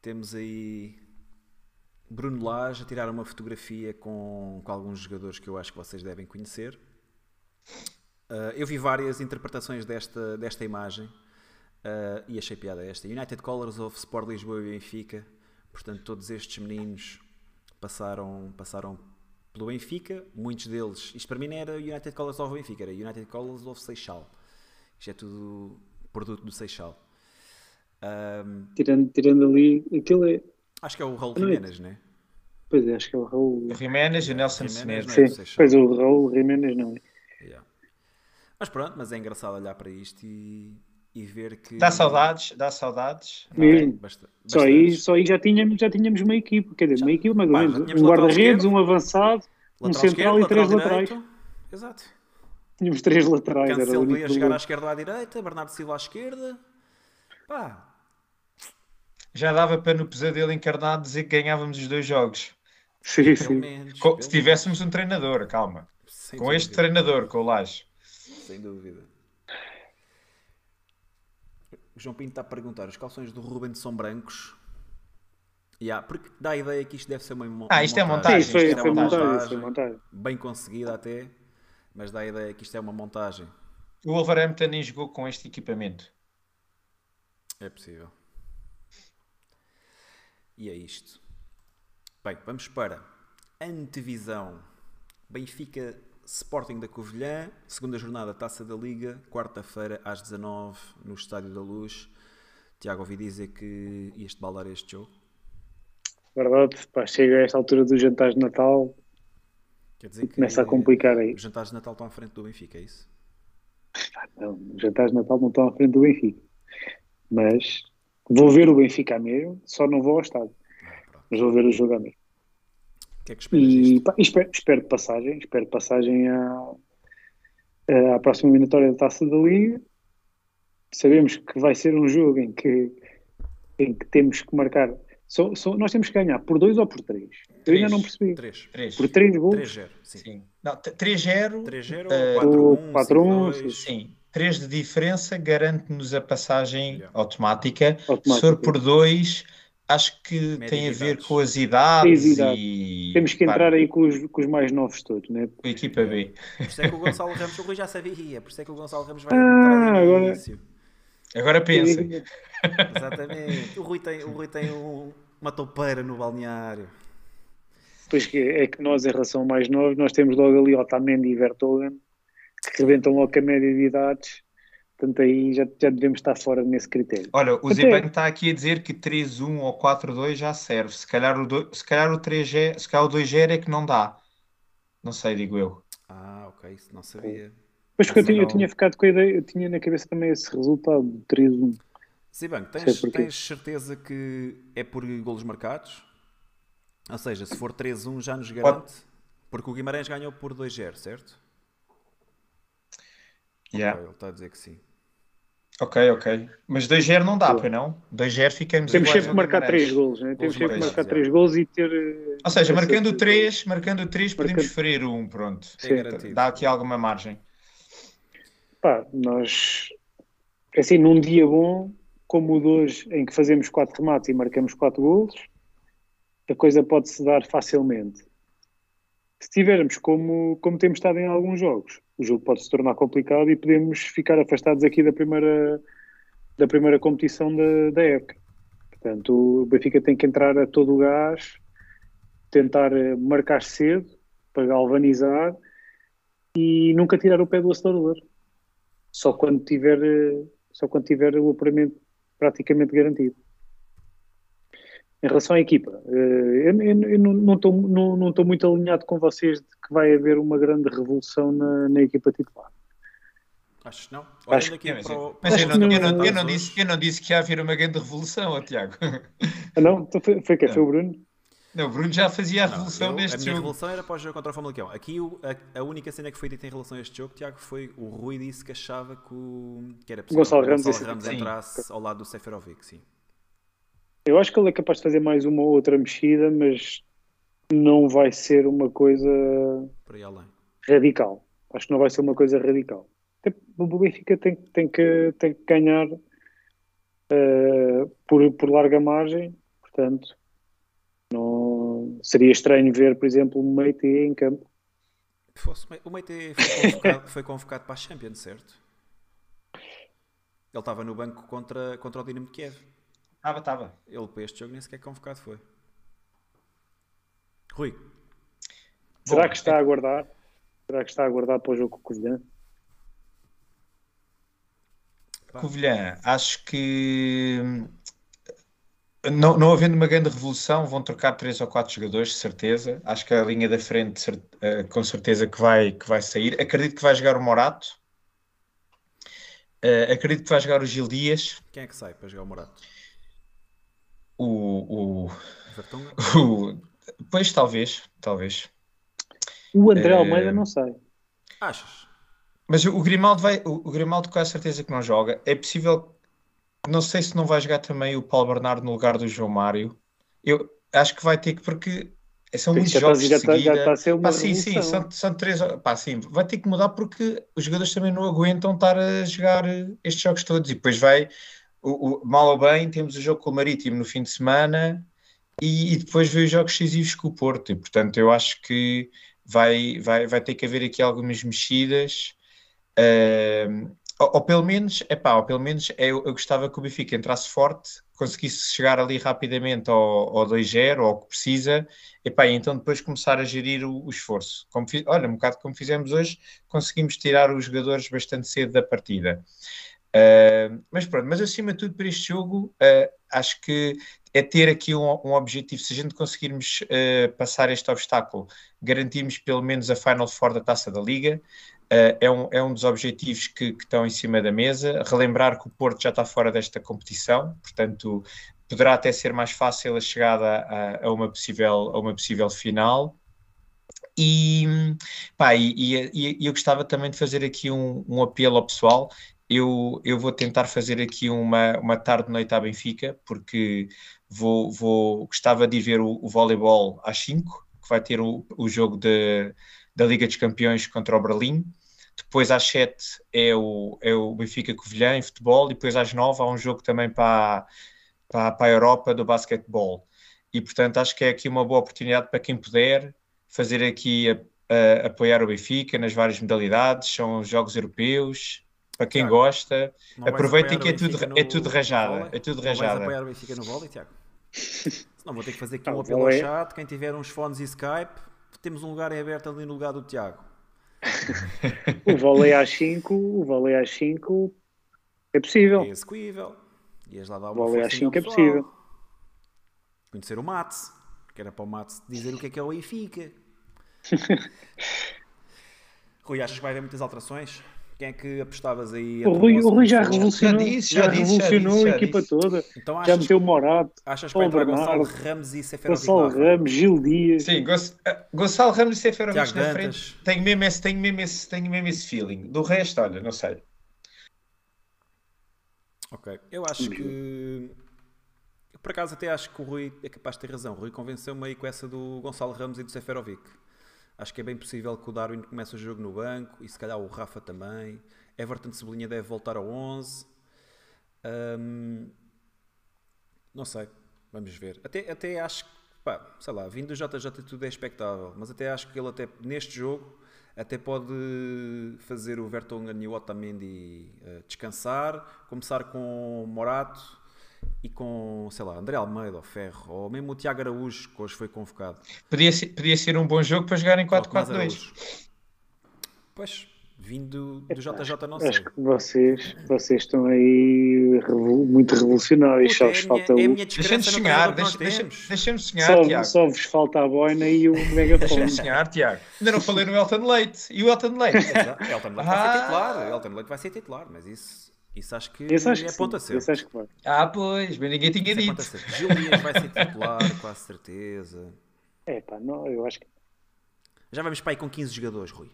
[SPEAKER 2] temos aí Bruno Lage a tirar uma fotografia com, com alguns jogadores que eu acho que vocês devem conhecer. Ah, eu vi várias interpretações desta, desta imagem ah, e achei piada esta. United Colors of Sport Lisboa e Benfica. Portanto, todos estes meninos passaram, passaram pelo Benfica. Muitos deles, isto para mim não era United Colors of Benfica, era United Colors of Seixal. Isto é tudo produto do Seixal. Ahm,
[SPEAKER 3] Tirando, tirando ali, aquilo é.
[SPEAKER 2] Acho que é o Raul. Jiménez, né?
[SPEAKER 3] Pois é, acho que é o Raul.
[SPEAKER 4] Jiménez e o Nelson
[SPEAKER 2] Jiménez, não é?
[SPEAKER 3] Sim,
[SPEAKER 2] Seixal.
[SPEAKER 3] pois o Raul Jiménez não é.
[SPEAKER 2] Yeah. Mas pronto, mas é engraçado olhar para isto e, e ver que.
[SPEAKER 4] Dá saudades, dá saudades. não é?
[SPEAKER 2] Basta-
[SPEAKER 3] Só aí, só aí já, tínhamos, já tínhamos uma equipe, quer dizer, uma equipe mais ou menos.
[SPEAKER 2] já tínhamos
[SPEAKER 3] Um guarda-redes, um avançado, um central e três laterais.
[SPEAKER 2] direito. Exato.
[SPEAKER 3] Tínhamos três laterais.
[SPEAKER 2] Cancelo ia jogar à esquerda ou à direita, Bernardo Silva à esquerda. Pá,
[SPEAKER 4] Já dava para no pesadelo encarnado dizer que ganhávamos os dois jogos.
[SPEAKER 3] Sim, sim.
[SPEAKER 2] menos.
[SPEAKER 4] Se tivéssemos um treinador, calma.
[SPEAKER 2] Sem
[SPEAKER 4] Com este
[SPEAKER 2] dúvida,
[SPEAKER 4] treinador, com o Laje.
[SPEAKER 2] Sem dúvida. O João Pinto está a perguntar: os calções do Ruben são brancos? Yeah, porque dá a ideia que isto deve ser uma, mo-
[SPEAKER 4] Ah,
[SPEAKER 2] uma
[SPEAKER 4] isto é
[SPEAKER 3] Sim,
[SPEAKER 4] montagem,
[SPEAKER 3] isso foi,
[SPEAKER 4] isto é
[SPEAKER 3] foi
[SPEAKER 4] montagem.
[SPEAKER 3] montagem, foi montagem.
[SPEAKER 2] bem conseguida até, mas dá a ideia que isto é uma montagem.
[SPEAKER 4] O Wolverhampton nem jogou com este equipamento.
[SPEAKER 2] É possível. E é isto. Bem, vamos para antevisão. Benfica Sporting da Covilhã, segunda jornada Taça da Liga, quarta-feira às 19 no Estádio da Luz. Tiago, ouvi dizer que ias baldar este jogo.
[SPEAKER 3] Verdade, pá, chega a esta altura dos jantares de Natal
[SPEAKER 2] Quer dizer
[SPEAKER 3] e
[SPEAKER 2] que
[SPEAKER 3] começa a complicar aí.
[SPEAKER 2] os jantares de Natal estão à frente do Benfica, é isso?
[SPEAKER 3] Não, os jantares de Natal não estão à frente do Benfica. Mas vou ver o Benfica mesmo, só não vou ao estádio. Mas vou ver o jogo à mesmo.
[SPEAKER 2] O que é que esperas
[SPEAKER 3] E pá, espero, espero passagem, espero passagem à, à próxima eliminatória da Taça da Liga. Sabemos que vai ser um jogo em que, em que temos que marcar. Só, só- nós temos que ganhar por dois ou por três? Eu ainda
[SPEAKER 4] Três.
[SPEAKER 3] não percebi.
[SPEAKER 2] 3.
[SPEAKER 4] Três.
[SPEAKER 3] Por três gols?
[SPEAKER 2] 3-0. Sim.
[SPEAKER 4] Sim. Não, t- 3-0.
[SPEAKER 2] 3-0
[SPEAKER 4] eh,
[SPEAKER 2] ou
[SPEAKER 3] ou
[SPEAKER 2] 4-1,
[SPEAKER 3] 4-1,
[SPEAKER 2] 5-2.
[SPEAKER 4] Sim. 3 de diferença garante-nos a passagem
[SPEAKER 2] Yeah.
[SPEAKER 4] automática.
[SPEAKER 3] Automática.
[SPEAKER 4] Se for por 2, acho que
[SPEAKER 2] Média
[SPEAKER 4] tem a ver
[SPEAKER 2] idades.
[SPEAKER 4] com as idades
[SPEAKER 3] As idades.
[SPEAKER 4] e
[SPEAKER 3] Temos que entrar aí com os, com os mais novos todos, né?
[SPEAKER 4] com a equipa B.
[SPEAKER 2] Por isso é que o Gonçalo Ramos, o Rui já sabia, por isso é que o Gonçalo Ramos vai
[SPEAKER 3] Ah,
[SPEAKER 2] entrar no
[SPEAKER 3] agora-
[SPEAKER 2] início.
[SPEAKER 4] Agora pensa.
[SPEAKER 2] Exatamente. O Rui tem, o Rui tem um- uma toupeira no balneário.
[SPEAKER 3] Pois que é que nós, em relação a mais novos, nós temos logo ali Otamendi e Vertonghen, que rebentam logo a média de idades. Portanto, aí já, já devemos estar fora nesse critério.
[SPEAKER 4] Olha, o Zebang está aqui a dizer que 3-1 ou 4-2 já serve. Se calhar o, do- se calhar o 3G, se calhar o 2G é que não dá. Não sei, digo eu.
[SPEAKER 2] Ah, ok, isso não sabia.
[SPEAKER 3] Pois porque eu tinha, eu
[SPEAKER 4] Não.
[SPEAKER 3] tinha ficado com a ideia, eu tinha na cabeça também esse resultado de 3-1.
[SPEAKER 2] Sibanco,
[SPEAKER 3] Sei
[SPEAKER 2] tens, tens certeza que é por golos marcados? Ou seja, se for 3-1 já nos garante. Porque o Guimarães ganhou por 2-0, certo?
[SPEAKER 4] Yeah.
[SPEAKER 2] Ok, ele está a dizer que sim.
[SPEAKER 4] Ok, ok. Mas 2-0 não dá, pois não? 2-0 ficamos
[SPEAKER 3] Temos sempre que marcar
[SPEAKER 4] Guimarães.
[SPEAKER 3] 3 golos, né? temos sempre que marcar
[SPEAKER 2] já.
[SPEAKER 3] 3 golos e ter. eh,
[SPEAKER 4] Ou seja, marcando 3, marcando 3 podemos ferir um, pronto.
[SPEAKER 2] É.
[SPEAKER 4] Dá aqui alguma margem.
[SPEAKER 3] Pá, nós. Assim, num dia bom, como o de hoje, em que fazemos 4 remates e marcamos 4 golos, a coisa pode-se dar facilmente. Se tivermos como, como temos estado em alguns jogos, o jogo pode se tornar complicado e podemos ficar afastados aqui da primeira, da primeira competição da, da época. Portanto, o Benfica tem que entrar a todo o gás, tentar eh, marcar cedo para galvanizar e nunca tirar o pé do acelerador. Só quando tiver, eh, só quando tiver o apuramento praticamente garantido. Em relação à equipa, eh, eu, eu- eu não- estou não, não estou muito alinhado com vocês de que vai haver uma grande revolução na, na equipa titular.
[SPEAKER 2] Acho que não.
[SPEAKER 3] Acho
[SPEAKER 4] É, mas eu,
[SPEAKER 2] o.
[SPEAKER 4] mas
[SPEAKER 3] acho
[SPEAKER 4] eu
[SPEAKER 3] que
[SPEAKER 4] não,
[SPEAKER 3] não-
[SPEAKER 4] eu não- eu não
[SPEAKER 2] resultados
[SPEAKER 4] disse,
[SPEAKER 2] hoje.
[SPEAKER 4] eu não disse que ia haver uma grande revolução, ó, Tiago.
[SPEAKER 3] Ah, não? Então foi, foi quem? Foi o Bruno?
[SPEAKER 4] Não, o Bruno já fazia a
[SPEAKER 2] Não,
[SPEAKER 4] revolução
[SPEAKER 2] eu-
[SPEAKER 4] neste
[SPEAKER 2] a minha
[SPEAKER 4] jogo.
[SPEAKER 2] revolução era para o jogo contra o Famalicão. Aqui o- a, a única cena que foi dita em relação a este jogo, Tiago, foi o Rui disse que achava que, o, que era possível
[SPEAKER 3] Gonçalo
[SPEAKER 2] que o
[SPEAKER 3] Ramos
[SPEAKER 2] Gonçalo Ramos
[SPEAKER 4] Sim.
[SPEAKER 2] entrasse ao lado do Seferovic, sim.
[SPEAKER 3] Eu acho que ele é capaz de fazer mais uma ou outra mexida, mas não vai ser uma coisa radical. Acho que não vai ser uma coisa radical. Até O Benfica tem, tem, que, tem que ganhar eh, por, por larga margem, portanto, não, seria estranho ver, por exemplo, o Meite em campo.
[SPEAKER 2] Fosse- o Meite foi convocado, foi convocado para a Champions, certo? Ele estava no banco contra, contra o Dinamo de Kiev.
[SPEAKER 4] Estava, estava.
[SPEAKER 2] Ele para este jogo nem sequer convocado foi. Rui,
[SPEAKER 3] Será
[SPEAKER 4] Bom,
[SPEAKER 3] que está a aguardar? Será que está a aguardar para o jogo com o Covilhã?
[SPEAKER 4] Covilhã, acho que hum, não, não havendo uma grande revolução, vão trocar três ou quatro jogadores, de certeza. Acho que a linha da frente, eh, com certeza que vai, que vai sair. Acredito que vai jogar o Morato. Eh, acredito que vai jogar o Gil Dias.
[SPEAKER 2] quem é que sai para jogar o Morato?
[SPEAKER 4] O, o, o- Pois, talvez, talvez.
[SPEAKER 3] O André
[SPEAKER 4] Eh,
[SPEAKER 3] Almeida não sei.
[SPEAKER 2] Achas?
[SPEAKER 4] Mas o, Grimaldo vai, o, o Grimaldo com a certeza que não joga. É possível, não sei se não vai jogar também o Paulo Bernardo no lugar do João Mário. Eu acho que vai ter que, porque são muitos
[SPEAKER 3] Já está-
[SPEAKER 4] jogos
[SPEAKER 3] já
[SPEAKER 4] de
[SPEAKER 3] está- já
[SPEAKER 4] seguida.
[SPEAKER 3] está a ser uma
[SPEAKER 4] Pá, sim, sim, são, são três. Pá, sim, vai ter que mudar porque os jogadores também não aguentam estar a jogar estes jogos todos. E depois vai, o, o- mal ou bem, temos o jogo com o Marítimo no fim de semana e, e depois vem os jogos decisivos com o Porto. E portanto, eu acho que vai, vai, vai ter que haver aqui algumas mexidas. Ahm, ou, ou pelo menos, epá, ou pelo menos eu, eu gostava que o Benfica entrasse forte, conseguisse chegar ali rapidamente ao, ao 2-0, ou ao que precisa, epá, e então depois começar a gerir o, o esforço. Como olha, um bocado como fizemos hoje, conseguimos tirar os jogadores bastante cedo da partida. Ah, mas pronto, mas acima de tudo para este jogo, ah, acho que é ter aqui um, um objetivo, se a gente conseguirmos ah, passar este obstáculo, garantirmos pelo menos a Final Four da Taça da Liga, Uh, é, um, é um dos objetivos que, que estão em cima da mesa. Relembrar que o Porto já está fora desta competição, portanto, poderá até ser mais fácil a chegada a, a uma, possível, a uma possível final. E, pá, e, e- e eu gostava também de fazer aqui um, um apelo ao pessoal. Eu, eu vou tentar fazer aqui uma, uma tarde-noite à Benfica, porque vou, vou, gostava de ir ver o, o voleibol às 5, que vai ter o, o jogo de, da Liga dos Campeões contra o Berlim. Depois às 7 é o, é o Benfica Covilhã em futebol, e depois às 9 há um jogo também para, para, para a Europa do basquetebol. E portanto acho que é aqui uma boa oportunidade para quem puder fazer aqui a, a- apoiar o Benfica nas várias modalidades, são os jogos europeus, para quem
[SPEAKER 2] Tiago,
[SPEAKER 4] gosta, aproveitem que
[SPEAKER 2] o
[SPEAKER 4] é tudo,
[SPEAKER 2] Benfica
[SPEAKER 4] é
[SPEAKER 2] no-
[SPEAKER 4] tudo
[SPEAKER 2] no
[SPEAKER 4] rajada, é tudo
[SPEAKER 2] Não vais
[SPEAKER 4] rajada.
[SPEAKER 2] apoiar o Benfica no vôlei, Tiago? Senão vou ter que fazer aqui um
[SPEAKER 3] o
[SPEAKER 2] apelo ao
[SPEAKER 3] vôlei-
[SPEAKER 2] chat. Quem tiver uns fones e Skype, temos um lugar em aberto ali no lugar do Tiago.
[SPEAKER 3] O vôlei às 5, o vôlei às 5 é possível.
[SPEAKER 2] É execuível. Ias lá dar
[SPEAKER 3] O
[SPEAKER 2] uma
[SPEAKER 3] vôlei às
[SPEAKER 2] forcinha ao
[SPEAKER 3] 5 é possível.
[SPEAKER 2] Conhecer o Mats, que era para o Mats dizer o que é que é o Benfica. Rui, achas que vai haver muitas alterações? Quem é que apostavas aí?
[SPEAKER 3] O Rui, o Rui já revolucionou,
[SPEAKER 4] Já disse,
[SPEAKER 3] já
[SPEAKER 4] já disse, já
[SPEAKER 3] revolucionou
[SPEAKER 4] disse,
[SPEAKER 3] a
[SPEAKER 4] já
[SPEAKER 3] equipa
[SPEAKER 4] disse.
[SPEAKER 3] toda.
[SPEAKER 2] Então
[SPEAKER 3] Já meteu Morato,
[SPEAKER 2] achas que vai
[SPEAKER 3] Paulo
[SPEAKER 2] entrar Gonçalo Ramos e Seferovic
[SPEAKER 3] Gonçalo? Ramos, Gil Dias.
[SPEAKER 4] Sim, Gonç- Gonçalo Ramos e Seferovic na frente. Tenho mesmo, esse, tenho, mesmo esse, tenho mesmo esse feeling. Do resto, olha, não sei.
[SPEAKER 2] Ok, eu acho que. eu, Por acaso até acho que o Rui é capaz de ter razão. O Rui convenceu-me aí com essa do Gonçalo Ramos e do Seferovic. Acho que é bem possível que o Darwin comece o jogo no banco e se calhar o Rafa também. Everton de Cebolinha deve voltar ao 11. Ahm, não sei, vamos ver. Até, até acho que, pá, sei lá, vindo do JJ tudo é expectável, mas até acho que ele até neste jogo até pode fazer o Vertonghen e o Otamendi eh, descansar, começar com Morato e com, sei lá, André Almeida ou Ferro, ou mesmo o Tiago Araújo, que hoje foi convocado.
[SPEAKER 4] Podia ser, podia ser um bom jogo para jogar em
[SPEAKER 2] Ou Tomás
[SPEAKER 4] 4-4-2.
[SPEAKER 2] Araújo. Pois, vindo do JJ não sei.
[SPEAKER 3] Acho que vocês, vocês estão aí muito revolucionários.
[SPEAKER 2] Puta,
[SPEAKER 3] Só
[SPEAKER 2] é,
[SPEAKER 3] vos falta
[SPEAKER 2] é a
[SPEAKER 3] o.
[SPEAKER 2] minha
[SPEAKER 4] Deixa-nos sonhar,
[SPEAKER 2] treinador que nós
[SPEAKER 4] deixa- deixa-
[SPEAKER 2] temos.
[SPEAKER 4] deixa-nos sonhar,
[SPEAKER 3] Só,
[SPEAKER 4] Tiago.
[SPEAKER 3] só vos falta a boina e o megafone.
[SPEAKER 4] Deixa-nos sonhar, Tiago. Ainda não falei no Elton Leite. E o Elton Leite?
[SPEAKER 2] Elton Leite vai ser
[SPEAKER 4] Ah.
[SPEAKER 2] titular. Elton Leite vai ser titular, mas isso, isso acho que
[SPEAKER 3] Esse acho
[SPEAKER 2] é
[SPEAKER 3] que sim.
[SPEAKER 2] ponta certa.
[SPEAKER 3] Esse acho que vai.
[SPEAKER 4] Ah, pois, mas ninguém tinha
[SPEAKER 2] Isso é
[SPEAKER 4] dito.
[SPEAKER 2] Gil Dias vai ser titular, quase certeza.
[SPEAKER 3] É pá, não, eu acho que.
[SPEAKER 2] Já vamos para aí com 15 jogadores, Rui.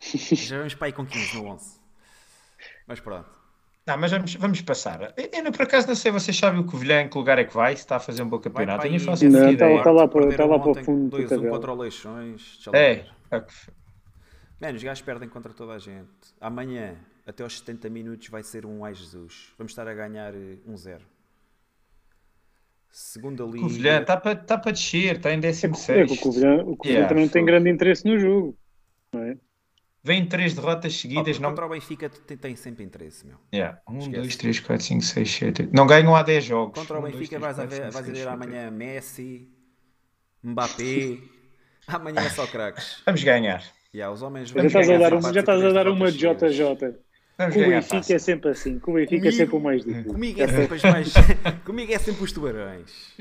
[SPEAKER 2] Já vamos para aí com 15 no 11. Mas pronto.
[SPEAKER 4] Não, mas vamos, vamos passar. Eu, eu, por acaso não sei, vocês sabem o Covilhã em que lugar é que vai? Se está a fazer um bom campeonato. faço
[SPEAKER 3] Não,
[SPEAKER 4] essa
[SPEAKER 3] está-
[SPEAKER 4] ideia.
[SPEAKER 3] está lá para- está lá para o fundo da
[SPEAKER 2] 2-1
[SPEAKER 3] tabela.
[SPEAKER 2] contra o Leixões.
[SPEAKER 4] É. é.
[SPEAKER 2] Mano, os gajos perdem contra toda a gente. Amanhã, até aos 70 minutos, vai ser um ai Jesus. Vamos estar a ganhar eh, 1-0. Segunda liga.
[SPEAKER 4] Covilhã está para está para descer, está em
[SPEAKER 3] É que
[SPEAKER 4] 16.
[SPEAKER 3] o Covilhã, o Covilhã
[SPEAKER 4] Yeah,
[SPEAKER 3] também não tem grande interesse no jogo. Não é?
[SPEAKER 4] Vem três derrotas seguidas.
[SPEAKER 2] Oh,
[SPEAKER 4] não...
[SPEAKER 2] Contra o Benfica tem, tem sempre interesse, meu.
[SPEAKER 4] Yeah. 1,
[SPEAKER 2] Esquece.
[SPEAKER 4] 2, 3, 4, 5, 6, 7, 8. Não ganham há 10 jogos.
[SPEAKER 2] Contra o
[SPEAKER 4] Um, dois,
[SPEAKER 2] Benfica
[SPEAKER 4] três,
[SPEAKER 2] vais, a
[SPEAKER 4] quatro,
[SPEAKER 2] ver,
[SPEAKER 4] cinco,
[SPEAKER 2] vais a
[SPEAKER 4] seis,
[SPEAKER 2] ver
[SPEAKER 4] sete,
[SPEAKER 2] amanhã Messi, Mbappé. Amanhã é só craques.
[SPEAKER 4] Vamos ganhar.
[SPEAKER 2] Yeah, os homens
[SPEAKER 3] Já estás a dar,
[SPEAKER 2] quatro,
[SPEAKER 3] uma, já estás a
[SPEAKER 2] três
[SPEAKER 3] dar uma. JJ.
[SPEAKER 4] Vamos
[SPEAKER 3] Com o Benfica
[SPEAKER 4] fácil.
[SPEAKER 3] é sempre assim. Com o Benfica é sempre o mais difícil.
[SPEAKER 2] Comigo é sempre, as mais... Comigo é sempre os tubarões.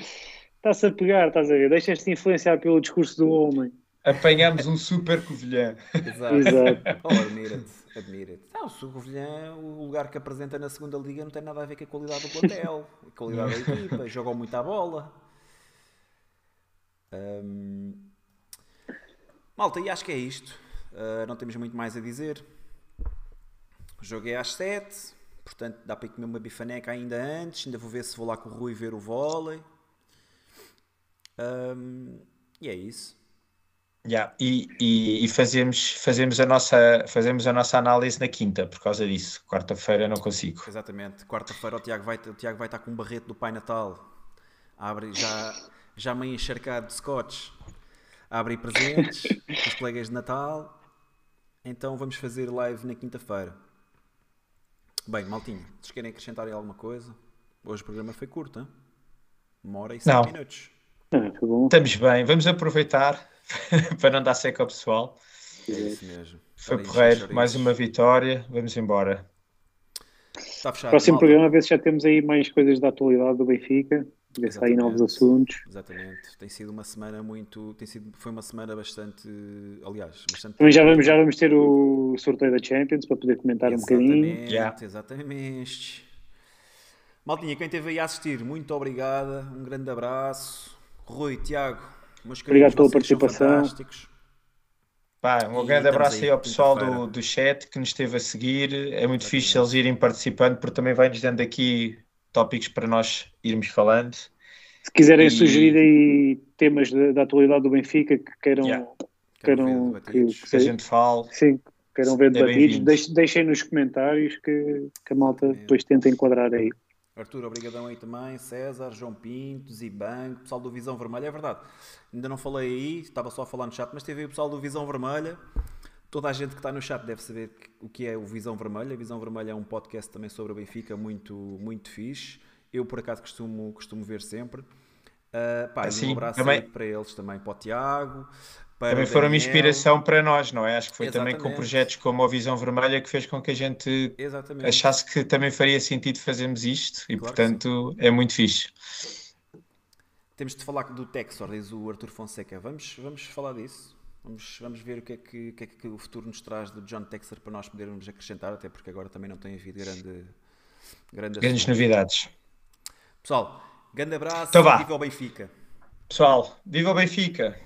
[SPEAKER 3] Está-se a pegar, estás a ver? Deixas-te influenciar pelo discurso do homem.
[SPEAKER 4] Apanhamos um super Covilhã.
[SPEAKER 2] Exato.
[SPEAKER 3] Exato.
[SPEAKER 2] Oh, admira-te, admira-te. Não, o Covilhã, o lugar que apresenta na segunda liga não tem nada a ver com a qualidade do plantel, a qualidade da equipa, jogam muito à bola. Hum, Malta, e acho que é isto. Uh, não temos muito mais a dizer. É às 7, portanto dá para ir comer uma bifaneca ainda antes. Ainda vou ver se vou lá com o Rui ver o vôlei. Hum, e é isso.
[SPEAKER 4] Yeah. E, e, e fazemos, fazemos, a nossa, fazemos a nossa análise na quinta, por causa disso. Quarta-feira não consigo.
[SPEAKER 2] Exatamente. Quarta-feira o Tiago, vai, o Tiago vai estar com um barrete do Pai Natal. Abre já, já meio encharcado de scotch. Abre presentes os colegas de Natal. Então vamos fazer live na quinta-feira. Bem, maltinho, vocês querem acrescentar aí alguma coisa? Hoje o programa foi curto, hein? Uma hora e cinco
[SPEAKER 4] Não.
[SPEAKER 2] minutos.
[SPEAKER 4] Estamos bem, vamos aproveitar para não dar seca ao pessoal.
[SPEAKER 2] É isso mesmo.
[SPEAKER 4] Foi porreiro, mais uma vitória, vamos embora.
[SPEAKER 2] Está fechado.
[SPEAKER 3] Próximo
[SPEAKER 2] malta.
[SPEAKER 3] programa, a ver se já temos aí mais coisas da atualidade do Benfica. Ver se há aí novos
[SPEAKER 2] Exatamente.
[SPEAKER 3] assuntos.
[SPEAKER 2] Exatamente. Tem sido uma semana muito. Tem sido, foi uma semana bastante. Aliás, bastante.
[SPEAKER 3] Também já vamos, já vamos ter o sorteio da Champions para poder comentar um bocadinho.
[SPEAKER 2] Exatamente,
[SPEAKER 4] Yeah.
[SPEAKER 2] exatamente. Maltinha, quem esteve aí a assistir, muito obrigada. Um grande abraço. Rui, Tiago, meus
[SPEAKER 3] Obrigado pela participação.
[SPEAKER 2] fantásticos.
[SPEAKER 4] Pá, um
[SPEAKER 2] E
[SPEAKER 4] grande abraço
[SPEAKER 2] aí
[SPEAKER 4] ao pessoal do, do chat que nos esteve a seguir. É muito fixe eles irem participando, porque também vai-nos dando aqui tópicos para nós irmos falando.
[SPEAKER 3] Se quiserem
[SPEAKER 4] E-
[SPEAKER 3] sugerir aí temas da, da atualidade do Benfica que queiram,
[SPEAKER 4] Yeah.
[SPEAKER 3] Queiram
[SPEAKER 2] ver
[SPEAKER 3] que,
[SPEAKER 2] debatidos.
[SPEAKER 3] que
[SPEAKER 4] Que a gente fale.
[SPEAKER 3] sim, queiram ver
[SPEAKER 4] É
[SPEAKER 3] debatidos,
[SPEAKER 4] bem-vindo.
[SPEAKER 3] deixem, deixem nos comentários que, que a malta depois tenta enquadrar aí.
[SPEAKER 2] Arthur, obrigadão aí também. César, João Pinto, Zibanco, pessoal do Visão Vermelha. É verdade, ainda não falei aí, estava só a falar no chat, mas teve aí o pessoal do Visão Vermelha. Toda a gente que está no chat deve saber o que é o Visão Vermelha. A Visão Vermelha é um podcast também sobre o Benfica, muito, muito fixe. Eu, por acaso, costumo, costumo ver sempre. Ah, pá,
[SPEAKER 4] Assim,
[SPEAKER 2] um abraço
[SPEAKER 4] também-
[SPEAKER 2] para eles também, para o Tiago. Para
[SPEAKER 4] Também foram uma
[SPEAKER 2] Daniel.
[SPEAKER 4] inspiração para nós, não é? Acho que foi também com
[SPEAKER 2] Exatamente.
[SPEAKER 4] projetos como a Visão Vermelha que fez com que a gente
[SPEAKER 2] Exatamente.
[SPEAKER 4] achasse que também faria sentido fazermos isto e,
[SPEAKER 2] Claro
[SPEAKER 4] portanto, é muito fixe.
[SPEAKER 2] Temos de falar do Texor, diz o Arthur Fonseca. Vamos, vamos falar disso. Vamos, vamos ver o que, é que, o que é que o futuro nos traz do John Texer para nós podermos acrescentar, até porque agora também não tem havido grande, grande
[SPEAKER 4] Grandes
[SPEAKER 2] assunto.
[SPEAKER 4] novidades.
[SPEAKER 2] Pessoal, grande abraço
[SPEAKER 4] Então vá.
[SPEAKER 2] viva o Benfica.
[SPEAKER 4] Pessoal, viva o Benfica!